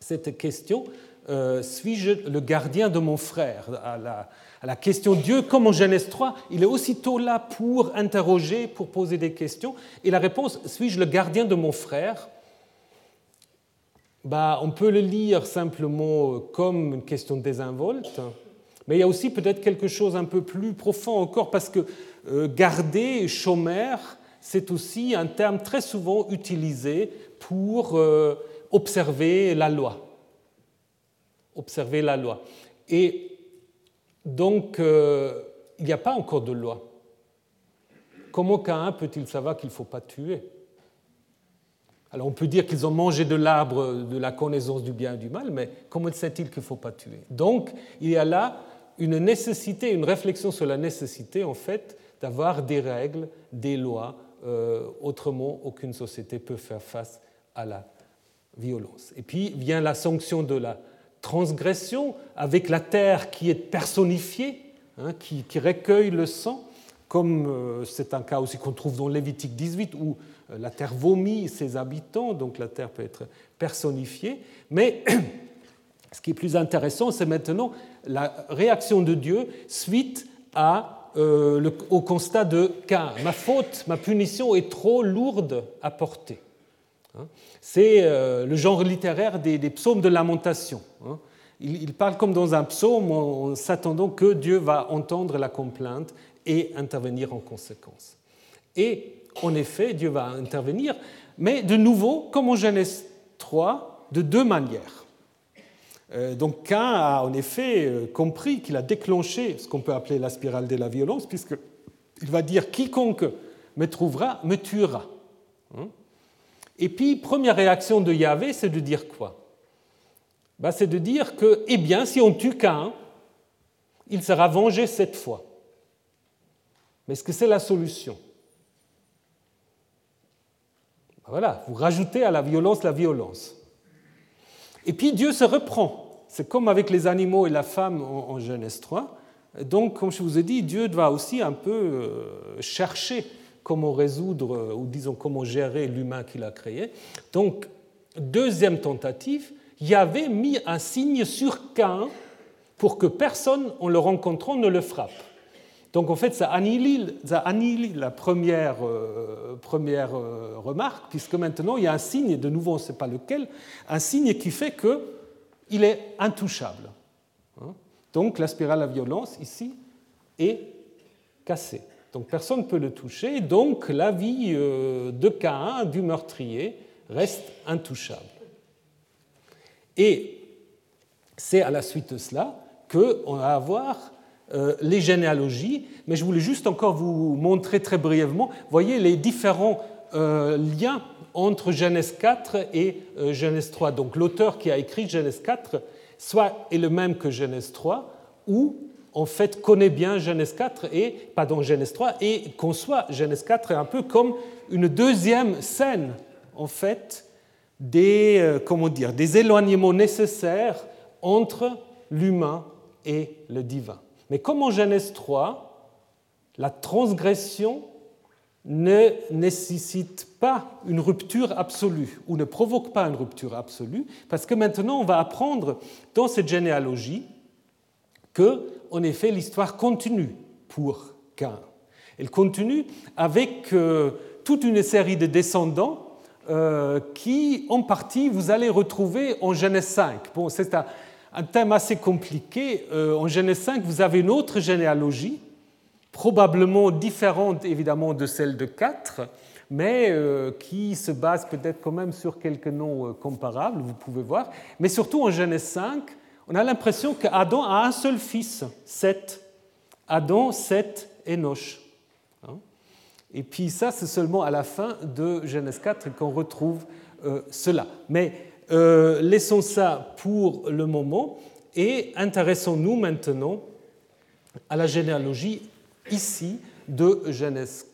cette question. Euh, suis-je le gardien de mon frère à la, question Dieu, comme en Genèse 3, il est aussitôt là pour interroger, pour poser des questions. Et la réponse, suis-je le gardien de mon frère bah, On peut le lire simplement comme une question désinvolte, mais il y a aussi peut-être quelque chose un peu plus profond encore, parce que euh, garder, chômeur, c'est aussi un terme très souvent utilisé pour euh, observer la loi observer la loi. Et donc, euh, il n'y a pas encore de loi. Comment Cain peut-il savoir qu'il ne faut pas tuer? Alors on peut dire qu'ils ont mangé de l'arbre de la connaissance du bien et du mal, mais comment sait-il qu'il ne faut pas tuer? Donc il y a là une nécessité, une réflexion sur la nécessité, en fait, d'avoir des règles, des lois. Euh, autrement, aucune société peut faire face à la violence. Et puis vient la sanction de la transgression, avec la terre qui est personnifiée, hein, qui, recueille le sang, comme euh, c'est un cas aussi qu'on trouve dans Lévitique 18, où euh, la terre vomit ses habitants, donc la terre peut être personnifiée. Mais ce qui est plus intéressant, c'est maintenant la réaction de Dieu suite euh, au constat de Cain. Ma faute, ma punition est trop lourde à porter. Hein. C'est euh, le genre littéraire des, psaumes de lamentation. Hein. Il, parle comme dans un psaume en s'attendant que Dieu va entendre la complainte et intervenir en conséquence. Et en effet, Dieu va intervenir, mais de nouveau, comme en Genèse 3, de deux manières. Euh, donc Cain a en effet euh, compris qu'il a déclenché ce qu'on peut appeler la spirale de la violence, puisqu'il va dire quiconque me trouvera me tuera. Et puis, première réaction de Yahvé, c'est de dire quoi? Ben, C'est de dire que, eh bien, si on tue qu'un, il sera vengé cette fois. Mais est-ce que c'est la solution? Ben, Voilà, vous rajoutez à la violence la violence. Et puis Dieu se reprend. C'est comme avec les animaux et la femme en Genèse 3. Donc, comme je vous ai dit, Dieu va aussi un peu euh, chercher comment résoudre, ou disons comment gérer l'humain qu'il a créé. Donc, deuxième tentative, il y avait mis un signe sur Cain pour que personne, en le rencontrant, ne le frappe. Donc en fait, ça annihile, la première, euh, première euh, remarque, puisque maintenant il y a un signe, de nouveau on ne sait pas lequel, un signe qui fait qu'il est intouchable. Hein. Donc la spirale à violence ici est cassée. Donc personne ne peut le toucher, donc la vie euh, de Cain, du meurtrier, reste intouchable. Et c'est à la suite de cela qu'on va avoir euh, les généalogies, mais je voulais juste encore vous montrer très brièvement, voyez les différents euh, liens entre Genèse 4 et Genèse 3. Donc l'auteur qui a écrit Genèse 4 soit est le même que Genèse 3, ou en fait, connaît bien Genèse 4 et, pardon, Genèse 3 et conçoit Genèse 4 un peu comme une deuxième scène, en fait, des, euh, comment dire, des éloignements nécessaires entre l'humain et le divin. Mais comme en Genèse 3, la transgression ne nécessite pas une rupture absolue ou ne provoque pas une rupture absolue, parce que maintenant on va apprendre dans cette généalogie que, en effet, l'histoire continue pour Cain. Elle continue avec euh, toute une série de descendants euh, qui, en partie, vous allez retrouver en Genèse 5. Bon, c'est un, thème assez compliqué. Euh, en Genèse 5, vous avez une autre généalogie probablement différente évidemment de celle de 4, mais qui se base peut-être quand même sur quelques noms comparables, vous pouvez voir. Mais surtout en Genèse 5, on a l'impression qu'Adam a un seul fils, Seth. Adam, Seth, Enoch. Hein. Et puis ça, c'est seulement à la fin de Genèse 4 qu'on retrouve euh, cela. Mais laissons ça pour le moment et intéressons-nous maintenant à la généalogie ici de Genèse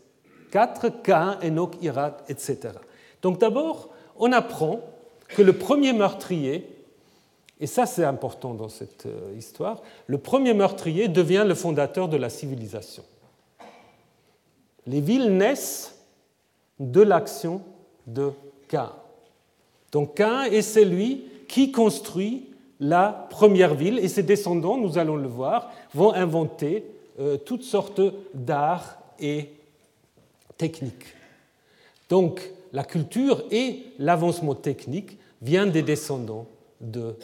4, Cain, Enoch, Irad, etc. Donc d'abord, on apprend que le premier meurtrier, et ça c'est important dans cette euh, histoire, le premier meurtrier devient le fondateur de la civilisation. Les villes naissent de l'action de Cain. Donc Cain est celui qui construit la première ville et ses descendants, nous allons le voir, vont inventer euh, toutes sortes d'arts et techniques. Donc la culture et l'avancement technique viennent des descendants de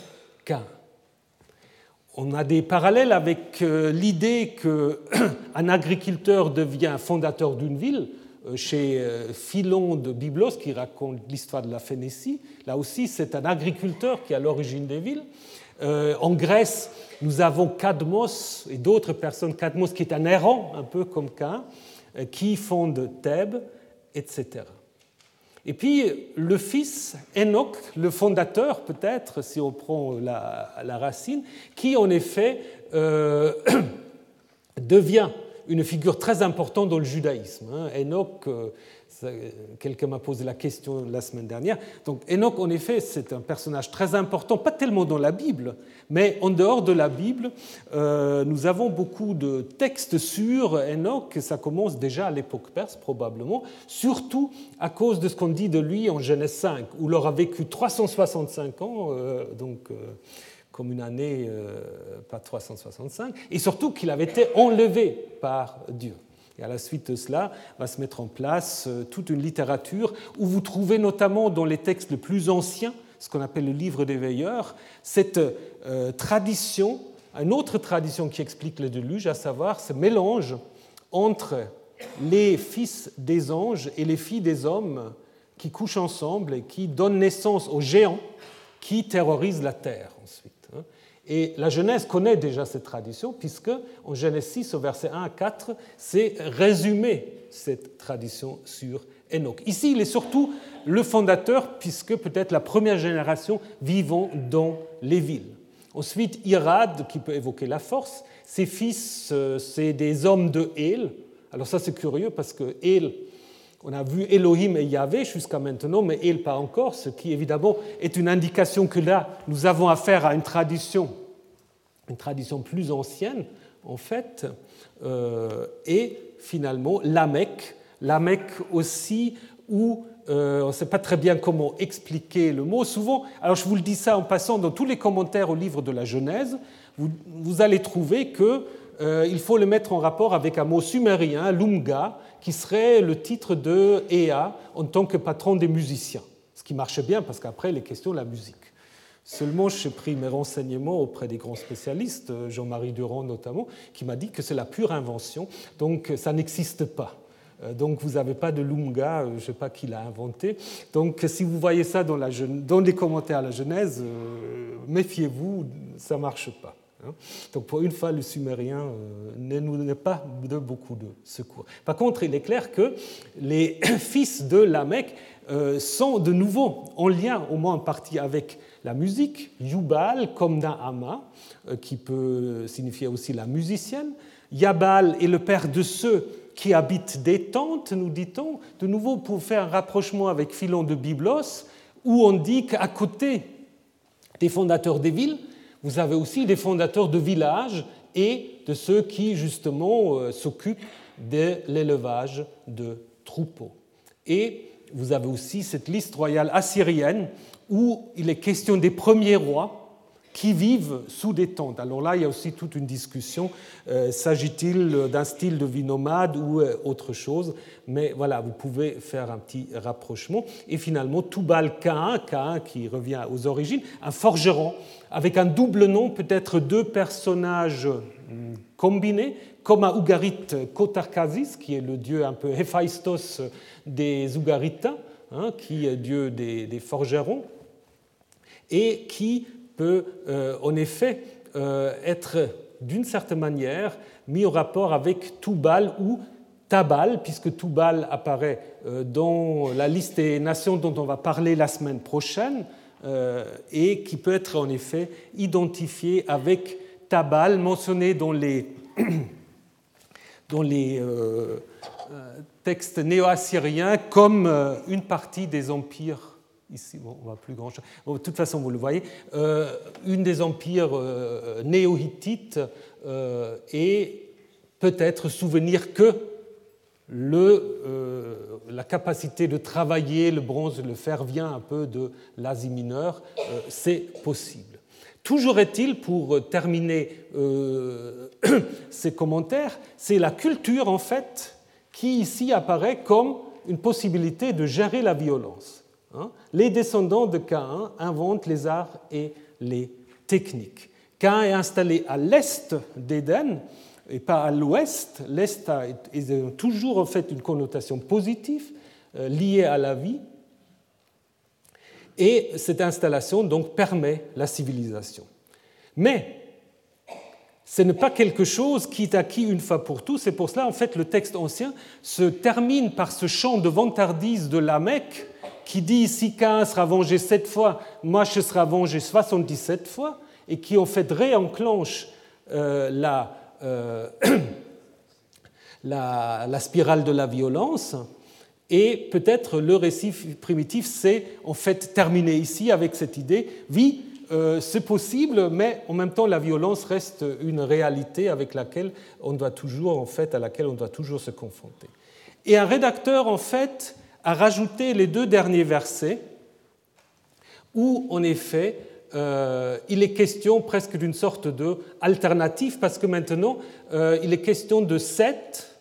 On a des parallèles avec euh, l'idée qu'un agriculteur devient fondateur d'une ville. Euh, chez Philon de Byblos, qui raconte l'histoire de la Phénicie, là aussi c'est un agriculteur qui est à l'origine des villes. En Grèce, nous avons Cadmos et d'autres personnes, Cadmos qui est un errant, un peu comme Cain, euh, qui fonde Thèbes, etc. Et puis le fils Enoch, le fondateur peut-être, si on prend la, racine, qui en effet euh, devient une figure très importante dans le judaïsme. Hein. Enoch, euh, Quelqu'un m'a posé la question la semaine dernière. Donc Enoch, en effet, c'est un personnage très important, pas tellement dans la Bible, mais en dehors de la Bible, euh, nous avons beaucoup de textes sur Enoch, ça commence déjà à l'époque perse probablement, surtout à cause de ce qu'on dit de lui en Genèse 5, où il aura vécu 365 ans, euh, donc... Euh, comme une année, pas 365, et surtout qu'il avait été enlevé par Dieu. Et à la suite de cela, va se mettre en place euh, toute une littérature où vous trouvez notamment dans les textes les plus anciens, ce qu'on appelle le livre des veilleurs, cette euh, tradition, une autre tradition qui explique le déluge, à savoir ce mélange entre les fils des anges et les filles des hommes qui couchent ensemble et qui donnent naissance aux géants qui terrorisent la terre ensuite. Et la Genèse connaît déjà cette tradition, puisque en Genèse 6, au verset 1 à 4, c'est résumé cette tradition sur Enoch. Ici, il est surtout le fondateur, puisque peut-être la première génération vivant dans les villes. Ensuite, Irad, qui peut évoquer la force. Ses fils, euh, c'est des hommes de El. Alors ça, c'est curieux, parce que El, on a vu Elohim et Yahvé jusqu'à maintenant, mais El pas encore, ce qui évidemment est une indication que là, nous avons affaire à une tradition, une tradition plus ancienne, en fait, euh, et finalement Lamech, Lamech aussi, où euh, on ne sait pas très bien comment expliquer le mot. Souvent, alors je vous le dis ça en passant, dans tous les commentaires au livre de la Genèse, vous, allez trouver qu'il euh, faut le mettre en rapport avec un mot sumérien, Lumga, qui serait le titre de Ea en tant que patron des musiciens. Ce qui marchait bien parce qu'après, les questions de la musique. Seulement, j'ai pris mes renseignements auprès des grands spécialistes, Jean-Marie Durand notamment, qui m'a dit que c'est la pure invention, donc ça n'existe pas. Euh, donc vous n'avez pas de Lunga, euh, je ne sais pas qui l'a inventé. Donc si vous voyez ça dans, les commentaires à la Genèse, euh, méfiez-vous, ça ne marche pas. Hein. Donc pour une fois, le sumérien euh, ne nous donne pas de beaucoup de secours. Par contre, il est clair que les fils de Lamech euh, sont de nouveau en lien, au moins en partie, avec la musique. Yubal, comme Naama, euh, qui peut signifier aussi la musicienne. Yabal est le père de ceux qui habitent des tentes, nous dit-on, de nouveau pour faire un rapprochement avec Philon de Byblos, où on dit qu'à côté des fondateurs des villes, vous avez aussi des fondateurs de villages et de ceux qui, justement, euh, s'occupent de l'élevage de troupeaux. Et vous avez aussi cette liste royale assyrienne où il est question des premiers rois qui vivent sous des tentes. Alors là, il y a aussi toute une discussion. Euh, s'agit-il d'un style de vie nomade ou euh, autre chose? Mais voilà, vous pouvez faire un petit rapprochement. Et finalement, Toubal Cain, Cain qui revient aux origines, un forgeron avec un double nom, peut-être deux personnages hmm, combinés, comme à Ougarit Kotarkazis, qui est le dieu un peu Héphaïstos des Ougaritains, hein, qui est dieu des forgerons, et qui peut euh, en effet euh, être d'une certaine manière mis au rapport avec Toubal ou Tabal, puisque Toubal apparaît euh, dans la liste des nations dont on va parler la semaine prochaine, et qui peut être en effet identifié avec Tabal, mentionné dans les, dans les textes néo-assyriens comme une partie des empires Ici, bon, on voit plus grand chose. de toute façon, vous le voyez, euh, une des empires euh, néo-hittites euh, et peut-être souvenir que le, la capacité de travailler le bronze le fer vient un peu de l'Asie mineure. C'est possible. Toujours est-il, pour terminer ces commentaires, c'est la culture, en fait, qui ici apparaît comme une possibilité de gérer la violence. Les descendants de Caïn inventent les arts et les techniques. Caïn est installé à l'est d'Éden et pas à l'ouest. L'est a toujours en fait une connotation positive euh, liée à la vie. Et cette installation donc permet la civilisation. Mais ce n'est pas quelque chose qui est acquis une fois pour tous. C'est pour cela, en fait, le texte ancien se termine par ce chant de vantardise de Lamech qui dit si Cain sera vengé sept fois, moi je serai vengé 77 fois, et qui en fait réenclenche euh, euh, la, la, spirale de la violence. Et peut-être le récit primitif s'est en fait terminé ici avec cette idée, oui, euh, c'est possible, mais en même temps la violence reste une réalité avec laquelle on doit toujours, en fait, à laquelle on doit toujours se confronter. Et un rédacteur, en fait, a rajouté les deux derniers versets où, en effet, euh, il est question presque d'une sorte de alternative parce que maintenant, euh, il est question de Seth,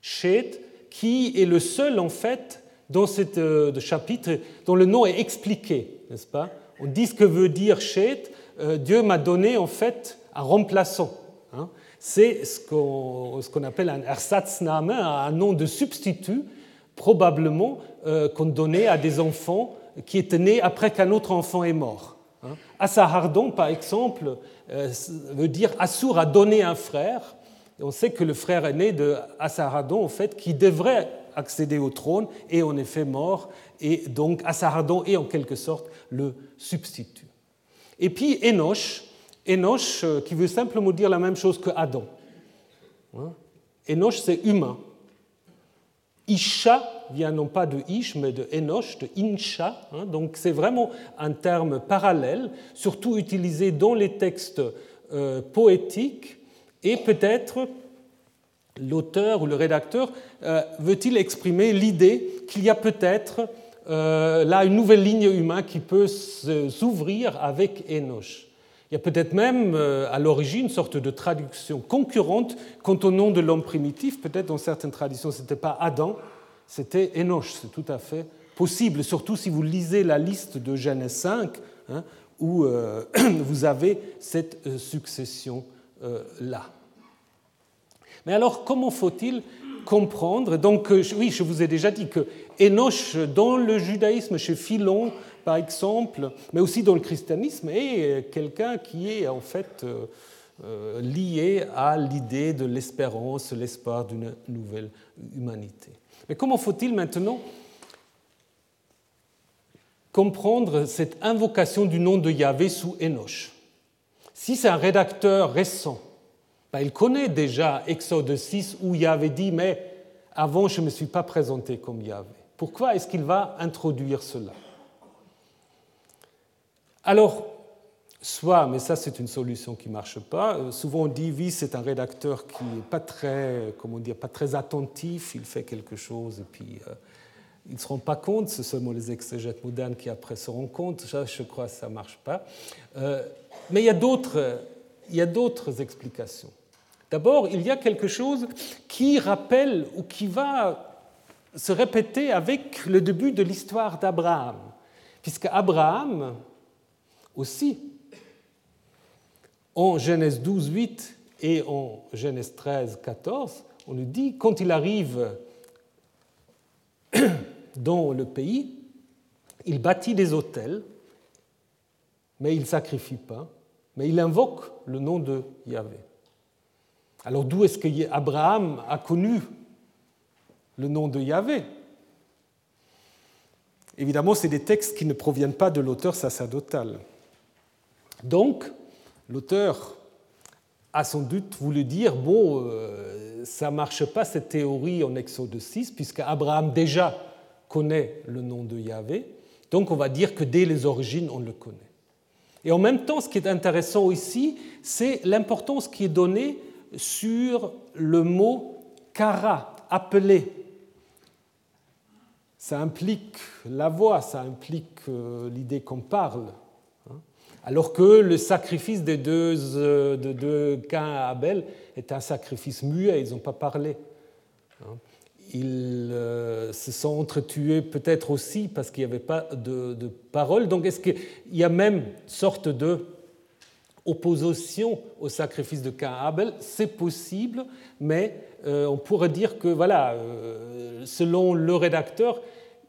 Shet, qui est le seul, en fait, dans ce euh, chapitre dont le nom est expliqué, n'est-ce pas? On dit ce que veut dire Shet. Dieu m'a donné, en fait, un remplaçant. Hein. C'est ce qu'on appelle un ersatzname, un nom de substitut probablement euh, qu'on donnait à des enfants qui étaient nés après qu'un autre enfant est mort. Hein. Assahardon, par exemple, euh, veut dire Assur a donné un frère. On sait que le frère aîné de Assahardon, en fait, qui devrait accéder au trône, est en effet mort. Et donc Assahardon est en quelque sorte le substitut. Et puis Enoch, Enoch euh, qui veut simplement dire la même chose que Adam. Hein. Enoch, c'est humain. Isha vient non pas de Ish, mais de Enoch, de Insha. Hein. donc c'est vraiment un terme parallèle, surtout utilisé dans les textes euh, poétiques. Et peut-être l'auteur ou le rédacteur euh, veut-il exprimer l'idée qu'il y a peut-être euh, là une nouvelle ligne humaine qui peut s'ouvrir avec Enoch. Il y a peut-être même à l'origine une sorte de traduction concurrente quant au nom de l'homme primitif. Peut-être dans certaines traditions, ce n'était pas Adam, c'était Enoch. C'est tout à fait possible, surtout si vous lisez la liste de Genèse 5, hein, où euh, vous avez cette euh, succession-là. Mais alors, comment faut-il comprendre? Donc, euh, oui, je vous ai déjà dit que Enoch, dans le judaïsme, chez Philon, par exemple, mais aussi dans le christianisme, est quelqu'un qui est en fait lié à l'idée de l'espérance, l'espoir d'une nouvelle humanité. Mais comment faut-il maintenant comprendre cette invocation du nom de Yahvé sous Enoch? Si c'est un rédacteur récent, ben, il connaît déjà Exode 6 où Yahvé dit Mais avant, je ne me suis pas présenté comme Yahvé. Pourquoi est-ce qu'il va introduire cela? Alors, soit, mais ça c'est une solution qui ne marche pas, euh, souvent on dit oui, c'est un rédacteur qui n'est pas très, comment dire, pas très attentif, il fait quelque chose et puis euh, ils ne se rendent pas compte, c'est seulement les exégètes modernes qui après se rendent compte, ça je crois que ça ne marche pas. Euh, mais il y a d'autres explications. D'abord, il y a quelque chose qui rappelle ou qui va se répéter avec le début de l'histoire d'Abraham, puisque Abraham aussi, en Genèse 12, 8 et en Genèse 13, 14, on nous dit, quand il arrive dans le pays, il bâtit des hôtels, mais il ne sacrifie pas, mais il invoque le nom de Yahvé. Alors d'où est-ce que Abraham a connu le nom de Yahvé? Évidemment, c'est des textes qui ne proviennent pas de l'auteur sacerdotal. Donc, l'auteur a sans doute voulu dire, bon, euh, ça ne marche pas cette théorie en Exode 6, puisque Abraham déjà connaît le nom de Yahvé, donc on va dire que dès les origines, on le connaît. Et en même temps, ce qui est intéressant ici, c'est l'importance qui est donnée sur le mot kara, appelé. Ça implique la voix, ça implique euh, l'idée qu'on parle. Alors que le sacrifice des deux, euh, de deux Cain à Abel est un sacrifice muet, ils n'ont pas parlé. Hein. Ils euh, se sont entretués peut-être aussi parce qu'il n'y avait pas de, parole. Donc est-ce qu'il y a même une sorte de opposition au sacrifice de Cain Abel, c'est possible, mais euh, on pourrait dire que, voilà, selon le rédacteur,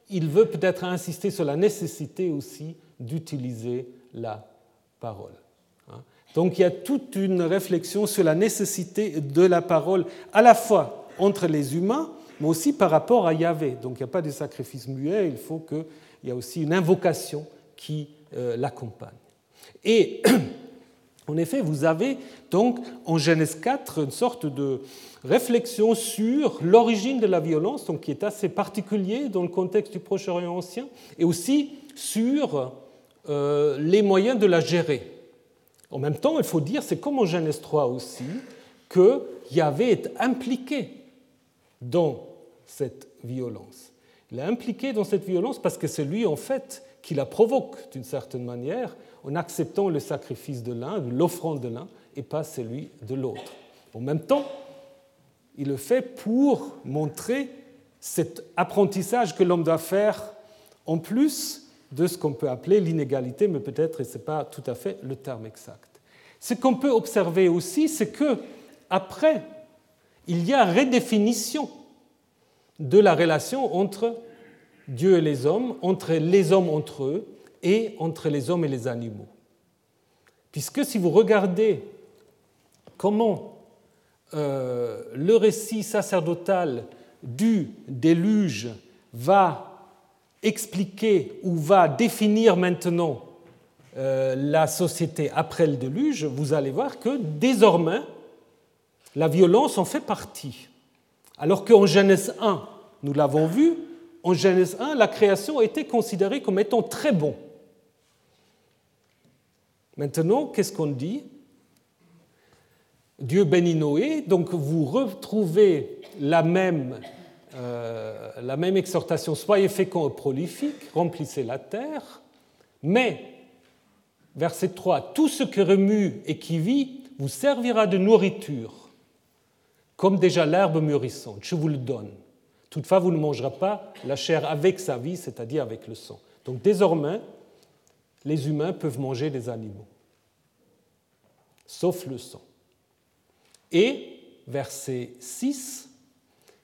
il veut peut-être insister sur la nécessité aussi d'utiliser la parole. Hein. Donc il y a toute une réflexion sur la nécessité de la parole, à la fois entre les humains, mais aussi par rapport à Yahvé. Donc il n'y a pas de sacrifice muet, il faut qu'il y ait aussi une invocation qui euh, l'accompagne. Et En effet, vous avez donc en Genèse 4 une sorte de réflexion sur l'origine de la violence, donc qui est assez particulier dans le contexte du Proche-Orient ancien, et aussi sur euh, les moyens de la gérer. En même temps, il faut dire, c'est comme en Genèse 3 aussi, que Yahvé est impliqué dans cette violence. Il est impliqué dans cette violence parce que c'est lui, en fait, qui la provoque d'une certaine manière en acceptant le sacrifice de l'un, l'offrande de l'un, et pas celui de l'autre. En même temps, il le fait pour montrer cet apprentissage que l'homme doit faire en plus de ce qu'on peut appeler l'inégalité, mais peut-être ce n'est pas tout à fait le terme exact. Ce qu'on peut observer aussi, c'est que après, il y a redéfinition de la relation entre Dieu et les hommes, entre les hommes entre eux, et entre les hommes et les animaux. Puisque si vous regardez comment euh, le récit sacerdotal du déluge va expliquer ou va définir maintenant euh, la société après le déluge, vous allez voir que désormais, la violence en fait partie. Alors qu'en Genèse 1, nous l'avons vu, en Genèse 1, la création était considérée comme étant très bon. Maintenant, qu'est-ce qu'on dit? Dieu bénit Noé, donc vous retrouvez la même, euh, la même exhortation, soyez féconds et prolifiques, remplissez la terre, mais, verset 3, tout ce qui remue et qui vit vous servira de nourriture, comme déjà l'herbe mûrissante, je vous le donne. Toutefois, vous ne mangerez pas la chair avec sa vie, c'est-à-dire avec le sang. Donc désormais, les humains peuvent manger des animaux, sauf le sang. Et, verset 6,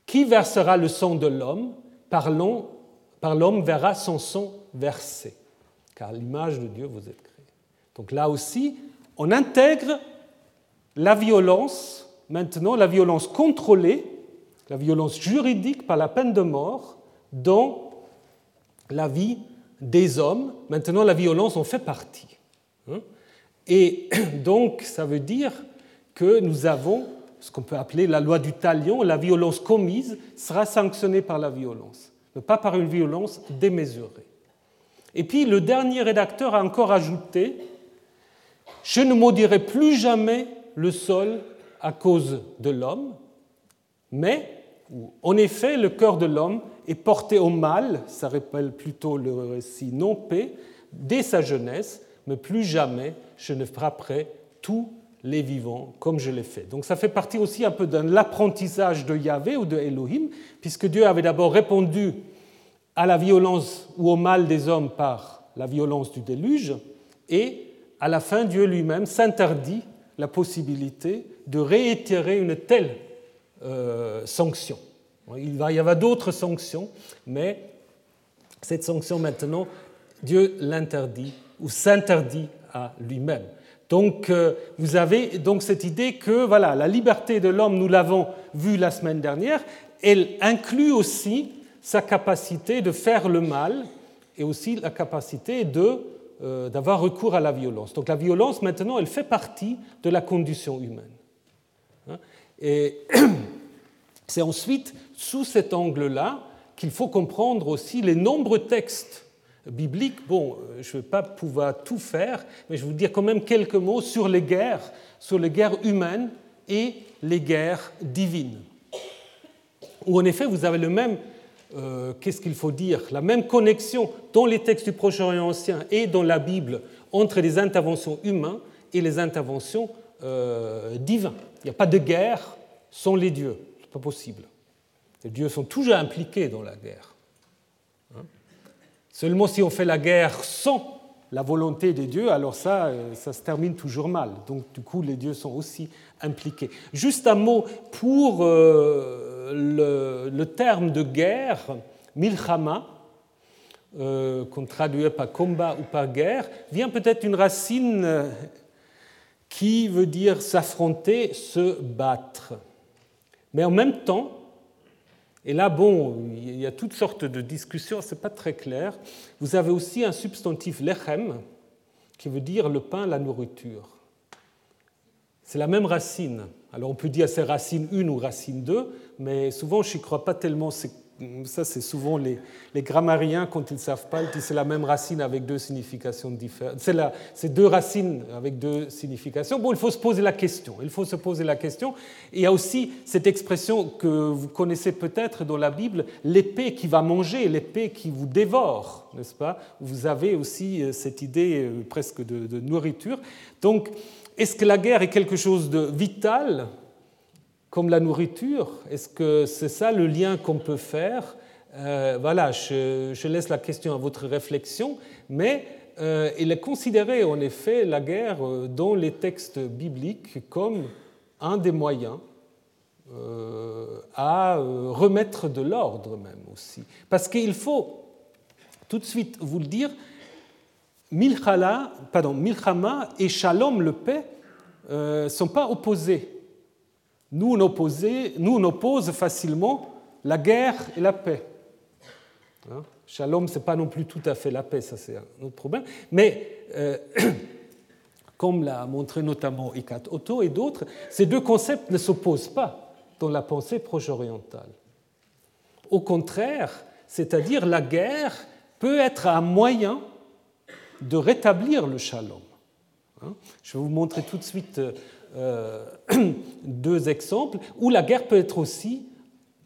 qui versera le sang de l'homme? Par l'homme verra son sang versé, car l'image de Dieu vous êtes créé. Donc là aussi, on intègre la violence, maintenant la violence contrôlée, la violence juridique par la peine de mort dans la vie des hommes. Maintenant, la violence en fait partie. Hein. Et donc, ça veut dire que nous avons ce qu'on peut appeler la loi du talion, la violence commise sera sanctionnée par la violence, mais pas par une violence démesurée. Et puis le dernier rédacteur a encore ajouté Je ne maudirai plus jamais le sol à cause de l'homme, mais en effet le cœur de l'homme est porté au mal, ça rappelle plutôt le récit non paix, dès sa jeunesse, mais plus jamais je ne frapperai tous les vivants comme je l'ai fait. Donc ça fait partie aussi un peu de l'apprentissage de Yahvé ou de Elohim, puisque Dieu avait d'abord répondu à la violence ou au mal des hommes par la violence du déluge, et à la fin, Dieu lui-même s'interdit la possibilité de réitérer une telle euh, sanction. Il y avoir d'autres sanctions, mais cette sanction maintenant, Dieu l'interdit ou s'interdit à lui-même. Donc euh, vous avez donc cette idée que voilà, la liberté de l'homme, nous l'avons vu la semaine dernière, elle inclut aussi sa capacité de faire le mal et aussi la capacité de, euh, d'avoir recours à la violence. Donc la violence, maintenant, elle fait partie de la condition humaine. Hein. Et c'est ensuite sous cet angle-là qu'il faut comprendre aussi les nombreux textes bibliques. Bon, euh, je ne vais pas pouvoir tout faire, mais je vais vous dire quand même quelques mots sur les guerres, sur les guerres humaines et les guerres divines. Où en effet, vous avez le même, euh, qu'est-ce qu'il faut dire, la même connexion dans les textes du Proche-Orient ancien et dans la Bible entre les interventions humaines et les interventions euh, divines. Il n'y a pas de guerre sans les dieux, ce n'est pas possible. Les dieux sont toujours impliqués dans la guerre. Seulement si on fait la guerre sans la volonté des dieux, alors ça, euh, ça se termine toujours mal. Donc du coup, les dieux sont aussi impliqués. Juste un mot pour euh, le, terme de guerre, milchama, euh, qu'on traduit par combat ou par guerre, vient peut-être d'une racine qui veut dire s'affronter, se battre. Mais en même temps, et là, bon, il y a toutes sortes de discussions, ce n'est pas très clair. Vous avez aussi un substantif lechem, qui veut dire le pain, la nourriture. C'est la même racine. Alors on peut dire c'est racine 1 ou racine 2, mais souvent je n'y crois pas tellement ça c'est souvent les, les, grammariens, quand ils ne savent pas, ils disent c'est la même racine avec deux significations différentes. C'est deux racines avec deux significations. Bon, il faut se poser la question. Il faut se poser la question. il y a aussi cette expression que vous connaissez peut-être dans la Bible, l'épée qui va manger, l'épée qui vous dévore, n'est-ce pas? Vous avez aussi euh, cette idée euh, presque de, de nourriture. Donc, est-ce que la guerre est quelque chose de vital? Comme la nourriture Est-ce que c'est ça le lien qu'on peut faire? Euh, Voilà, je, laisse la question à votre réflexion, mais euh, il est considéré en effet la guerre euh, dans les textes bibliques comme un des moyens à remettre de l'ordre même aussi. Parce qu'il faut tout de suite vous le dire, Milchama et Shalom, le paix, ne sont pas opposés. Nous on, oppose facilement la guerre et la paix. Hein? Shalom, ce n'est pas non plus tout à fait la paix, ça c'est un autre problème. Mais, euh, comme l'a montré notamment Ikat Otto et d'autres, ces deux concepts ne s'opposent pas dans la pensée proche-orientale. Au contraire, c'est-à-dire la guerre peut être un moyen de rétablir le shalom. Hein? Je vais vous montrer tout de suite euh, deux exemples où la guerre peut être aussi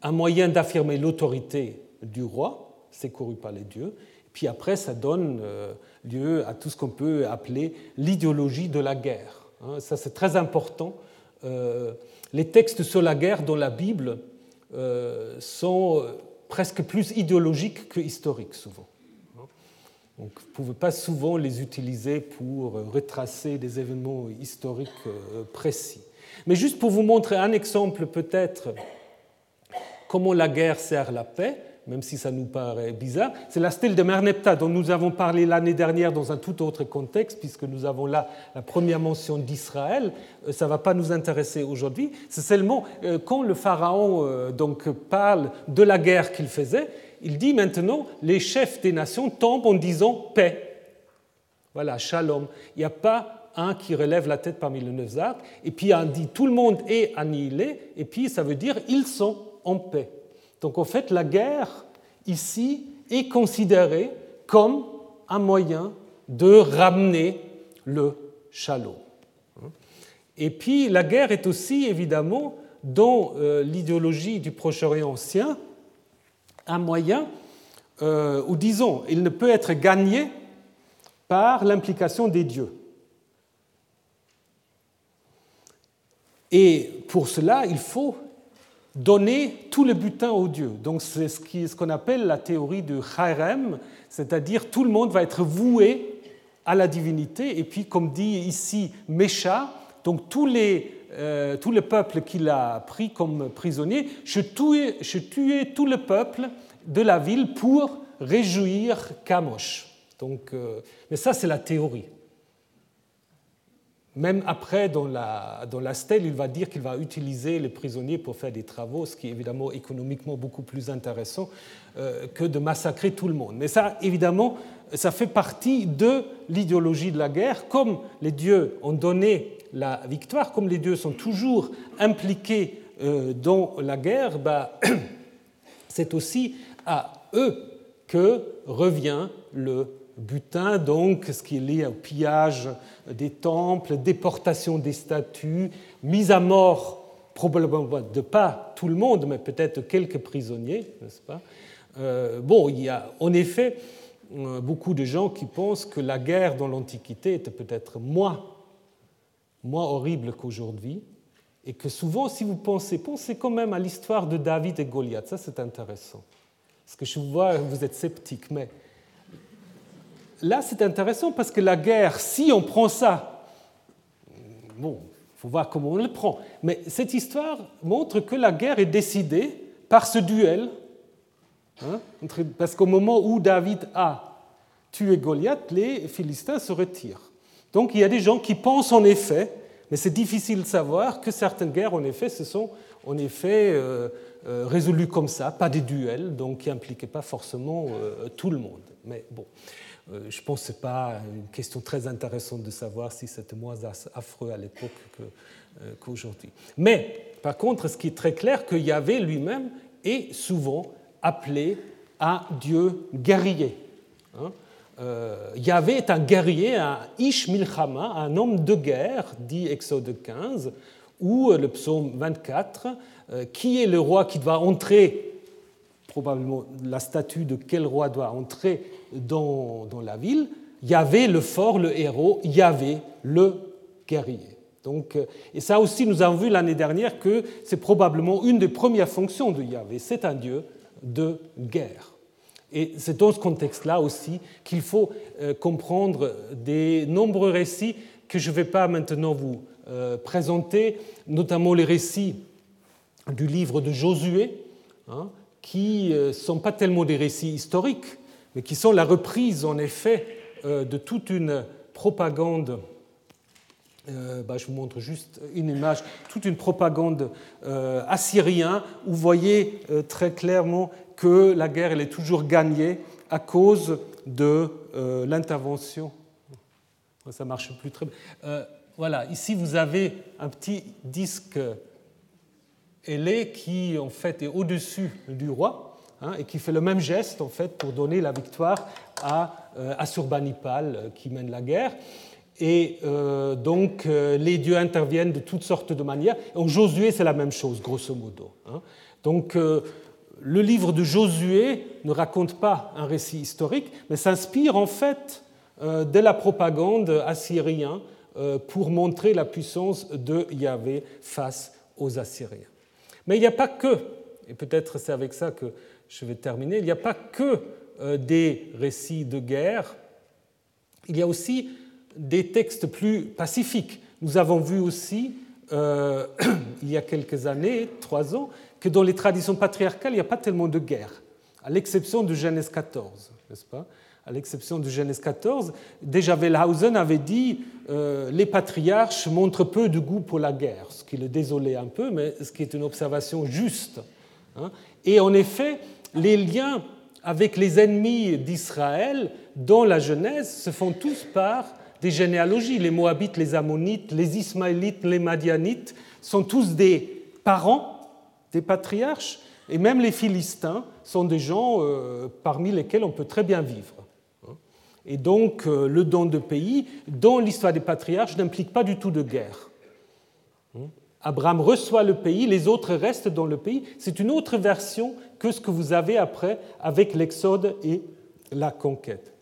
un moyen d'affirmer l'autorité du roi, secouru par les dieux, puis après ça donne euh, lieu à tout ce qu'on peut appeler l'idéologie de la guerre. Hein. Ça c'est très important. Euh, les textes sur la guerre dans la Bible sont presque plus idéologiques que historiques souvent. Donc, vous ne pouvez pas souvent les utiliser pour euh, retracer des événements historiques euh, précis. Mais juste pour vous montrer un exemple peut-être comment la guerre sert la paix, même si ça nous paraît bizarre, c'est la stèle de Merneptah dont nous avons parlé l'année dernière dans un tout autre contexte, puisque nous avons là la première mention d'Israël. Euh, ça ne va pas nous intéresser aujourd'hui. C'est seulement quand le pharaon donc, parle de la guerre qu'il faisait, il dit maintenant, les chefs des nations tombent en disant paix. Voilà, shalom. Il n'y a pas un qui relève la tête parmi les neuf arcs, et puis on dit tout le monde est annihilé, et puis ça veut dire ils sont en paix. Donc en fait, la guerre ici est considérée comme un moyen de ramener le shalom. Et puis la guerre est aussi évidemment dans euh, l'idéologie du Proche-Orient ancien un moyen, euh, ou disons, il ne peut être gagné par l'implication des dieux. Et pour cela, il faut donner tout le butin aux dieux. Donc c'est ce qu'on appelle la théorie du harem, c'est-à-dire tout le monde va être voué à la divinité. Et puis, comme dit ici Mécha, donc tous les, euh, tout le peuple qu'il a pris comme prisonnier, je tuais, je tout le peuple de la ville pour réjouir Kamosh. Donc, euh, mais ça, c'est la théorie. Même après, dans la, dans la stèle, il va dire qu'il va utiliser les prisonniers pour faire des travaux, ce qui est évidemment économiquement beaucoup plus intéressant euh, que de massacrer tout le monde. Mais ça, évidemment, ça fait partie de l'idéologie de la guerre. Comme les dieux ont donné la victoire, comme les dieux sont toujours impliqués euh, dans la guerre, bah, c'est aussi à eux que revient le butin, donc ce qui est lié au pillage des temples, déportation des statues, mise à mort probablement de pas tout le monde, mais peut-être quelques prisonniers, n'est-ce pas? Euh, Bon, il y a en effet euh, beaucoup de gens qui pensent que la guerre dans l'Antiquité était peut-être moins, moins horrible qu'aujourd'hui, et que souvent, si vous pensez, pensez quand même à l'histoire de David et Goliath, ça c'est intéressant. Parce que je vois, vous êtes sceptique, mais là, c'est intéressant parce que la guerre, si on prend ça, bon, il faut voir comment on le prend, mais cette histoire montre que la guerre est décidée par ce duel, hein, parce qu'au moment où David a tué Goliath, les Philistins se retirent. Donc il y a des gens qui pensent en effet, mais c'est difficile de savoir, que certaines guerres, en effet, se sont en effet euh, euh, résolues comme ça, pas des duels, donc qui n'impliquaient pas forcément euh, tout le monde. Mais bon. Je pense que ce n'est pas une question très intéressante de savoir si c'était moins affreux à l'époque qu'aujourd'hui. Mais par contre, ce qui est très clair, que Yahvé lui-même est souvent appelé un Dieu guerrier. Hein. Euh, Yahvé est un guerrier, un Ish Milchama, un homme de guerre, dit Exode 15, ou le psaume 24, qui est le roi qui doit entrer, probablement la statue de quel roi doit entrer dans, la ville, il y avait le fort, le héros, il y avait le guerrier. Donc, euh, et ça aussi, nous avons vu l'année dernière que c'est probablement une des premières fonctions de Yahvé. C'est un Dieu de guerre. Et c'est dans ce contexte-là aussi qu'il faut euh, comprendre des nombreux récits que je ne vais pas maintenant vous euh, présenter, notamment les récits du livre de Josué, hein, qui ne sont pas tellement des récits historiques, mais qui sont la reprise en effet euh, de toute une propagande. Euh, bah, je vous montre juste une image, toute une propagande euh, assyrienne où vous voyez très clairement que la guerre elle est toujours gagnée à cause de l'intervention. Ça marche plus très bien. voilà, ici vous avez un petit disque ailé qui en fait est au-dessus du roi Hein, et qui fait le même geste en fait pour donner la victoire à euh, Assurbanipal euh, qui mène la guerre. Et euh, donc les dieux interviennent de toutes sortes de manières. En Josué, c'est la même chose, grosso modo. Hein. Donc le livre de Josué ne raconte pas un récit historique, mais s'inspire en fait de la propagande assyrienne pour montrer la puissance de Yahvé face aux Assyriens. Mais il n'y a pas que, et peut-être c'est avec ça que je vais terminer, il n'y a pas que euh, des récits de guerre, il y a aussi des textes plus pacifiques. Nous avons vu aussi, euh, il y a quelques années, trois ans, que dans les traditions patriarcales, il n'y a pas tellement de guerre, à l'exception de Genèse 14, n'est-ce pas? À l'exception de Genèse 14, déjà Wellhausen avait dit euh, les patriarches montrent peu de goût pour la guerre, ce qui le désolait un peu, mais ce qui est une observation juste. Hein. Et en effet, les liens avec les ennemis d'Israël dans la Genèse se font tous par des généalogies. Les Moabites, les Ammonites, les Ismaélites, les Madianites sont tous des parents des patriarches, et même les Philistins sont des gens euh, parmi lesquels on peut très bien vivre. Et donc le don de pays, dans l'histoire des patriarches, n'implique pas du tout de guerre. Abraham reçoit le pays, les autres restent dans le pays. C'est une autre version que ce que vous avez après avec l'Exode et la conquête.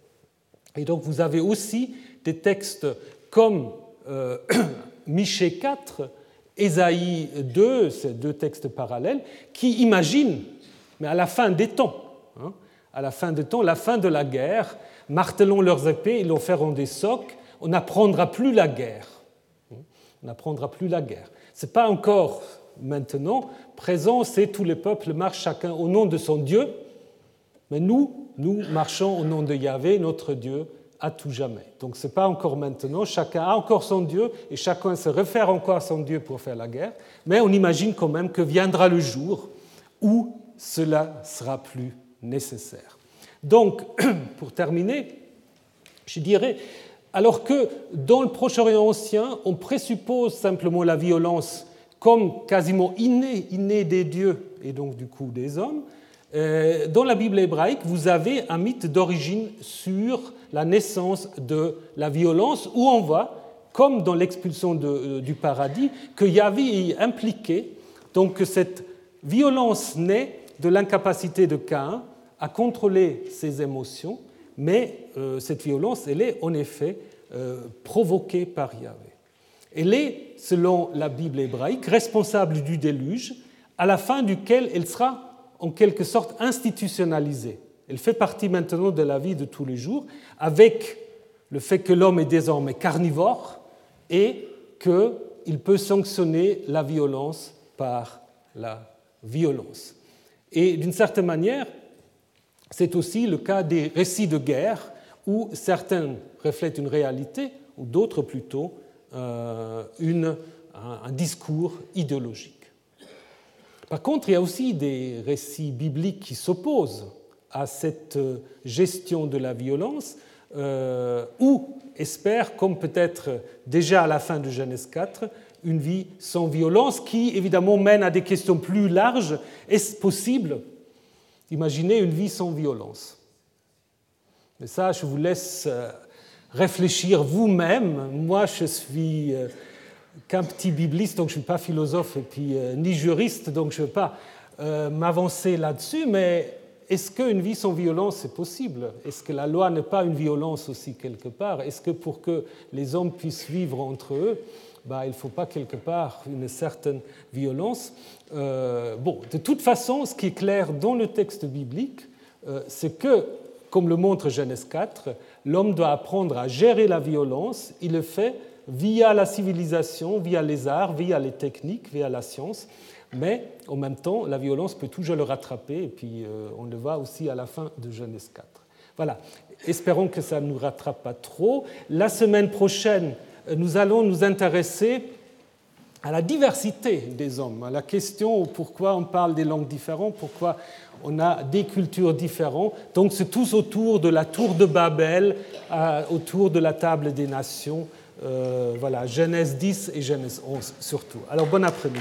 Et donc vous avez aussi des textes comme euh, Michée 4, Ésaïe 2, ces deux textes parallèles, qui imaginent, mais à la fin des temps, hein, à la fin des temps, la fin de la guerre, martelons leurs épées, ils l'ont feront des socs, on n'apprendra plus la guerre. On n'apprendra plus la guerre. Ce n'est pas encore maintenant présent, c'est tous les peuples marchent chacun au nom de son Dieu, mais nous, nous marchons au nom de Yahvé, notre Dieu, à tout jamais. Donc ce n'est pas encore maintenant, chacun a encore son Dieu et chacun se réfère encore à son Dieu pour faire la guerre, mais on imagine quand même que viendra le jour où cela sera plus nécessaire. Donc, pour terminer, je dirais, alors que dans le Proche-Orient ancien, on présuppose simplement la violence comme quasiment innée, innée des dieux et donc du coup des hommes, euh, dans la Bible hébraïque, vous avez un mythe d'origine sur la naissance de la violence, où on voit, comme dans l'expulsion euh, du paradis, que Yahvé est impliqué, donc que cette violence naît de l'incapacité de Caïn à contrôler ses émotions, mais euh, cette violence, elle est en effet provoquée par Yahvé. Elle est, selon la Bible hébraïque, responsable du déluge, à la fin duquel elle sera en quelque sorte institutionnalisée. Elle fait partie maintenant de la vie de tous les jours, avec le fait que l'homme est désormais carnivore et qu'il peut sanctionner la violence par la violence. Et d'une certaine manière, c'est aussi le cas des récits de guerre, où certains reflètent une réalité, ou d'autres plutôt euh, un discours idéologique. Par contre, il y a aussi des récits bibliques qui s'opposent à cette euh, gestion de la violence, euh, ou espèrent, comme peut-être déjà à la fin de Genèse 4, une vie sans violence qui, évidemment, mène à des questions plus larges. Est-ce possible d'imaginer une vie sans violence? Mais ça, je vous laisse euh, réfléchir vous-même. Moi, je suis qu'un petit bibliste, donc je ne suis pas philosophe et puis ni juriste, donc je ne veux pas m'avancer là-dessus, mais est-ce qu'une vie sans violence est possible? Est-ce que la loi n'est pas une violence aussi quelque part? Est-ce que pour que les hommes puissent vivre entre eux, bah, il ne faut pas quelque part une certaine violence? Euh, Bon, de toute façon, ce qui est clair dans le texte biblique, c'est que, comme le montre Genèse 4, l'homme doit apprendre à gérer la violence. Il le fait via la civilisation, via les arts, via les techniques, via la science. Mais en même temps, la violence peut toujours le rattraper, et puis euh, on le voit aussi à la fin de Genèse 4. Voilà, espérons que ça ne nous rattrape pas trop. La semaine prochaine, nous allons nous intéresser à la diversité des hommes, à la question pourquoi on parle des langues différentes, pourquoi on a des cultures différentes. Donc c'est tous autour de la tour de Babel, euh, autour de la table des nations. Euh, voilà, Genèse 10 et Genèse 11 surtout. Alors bon après-midi.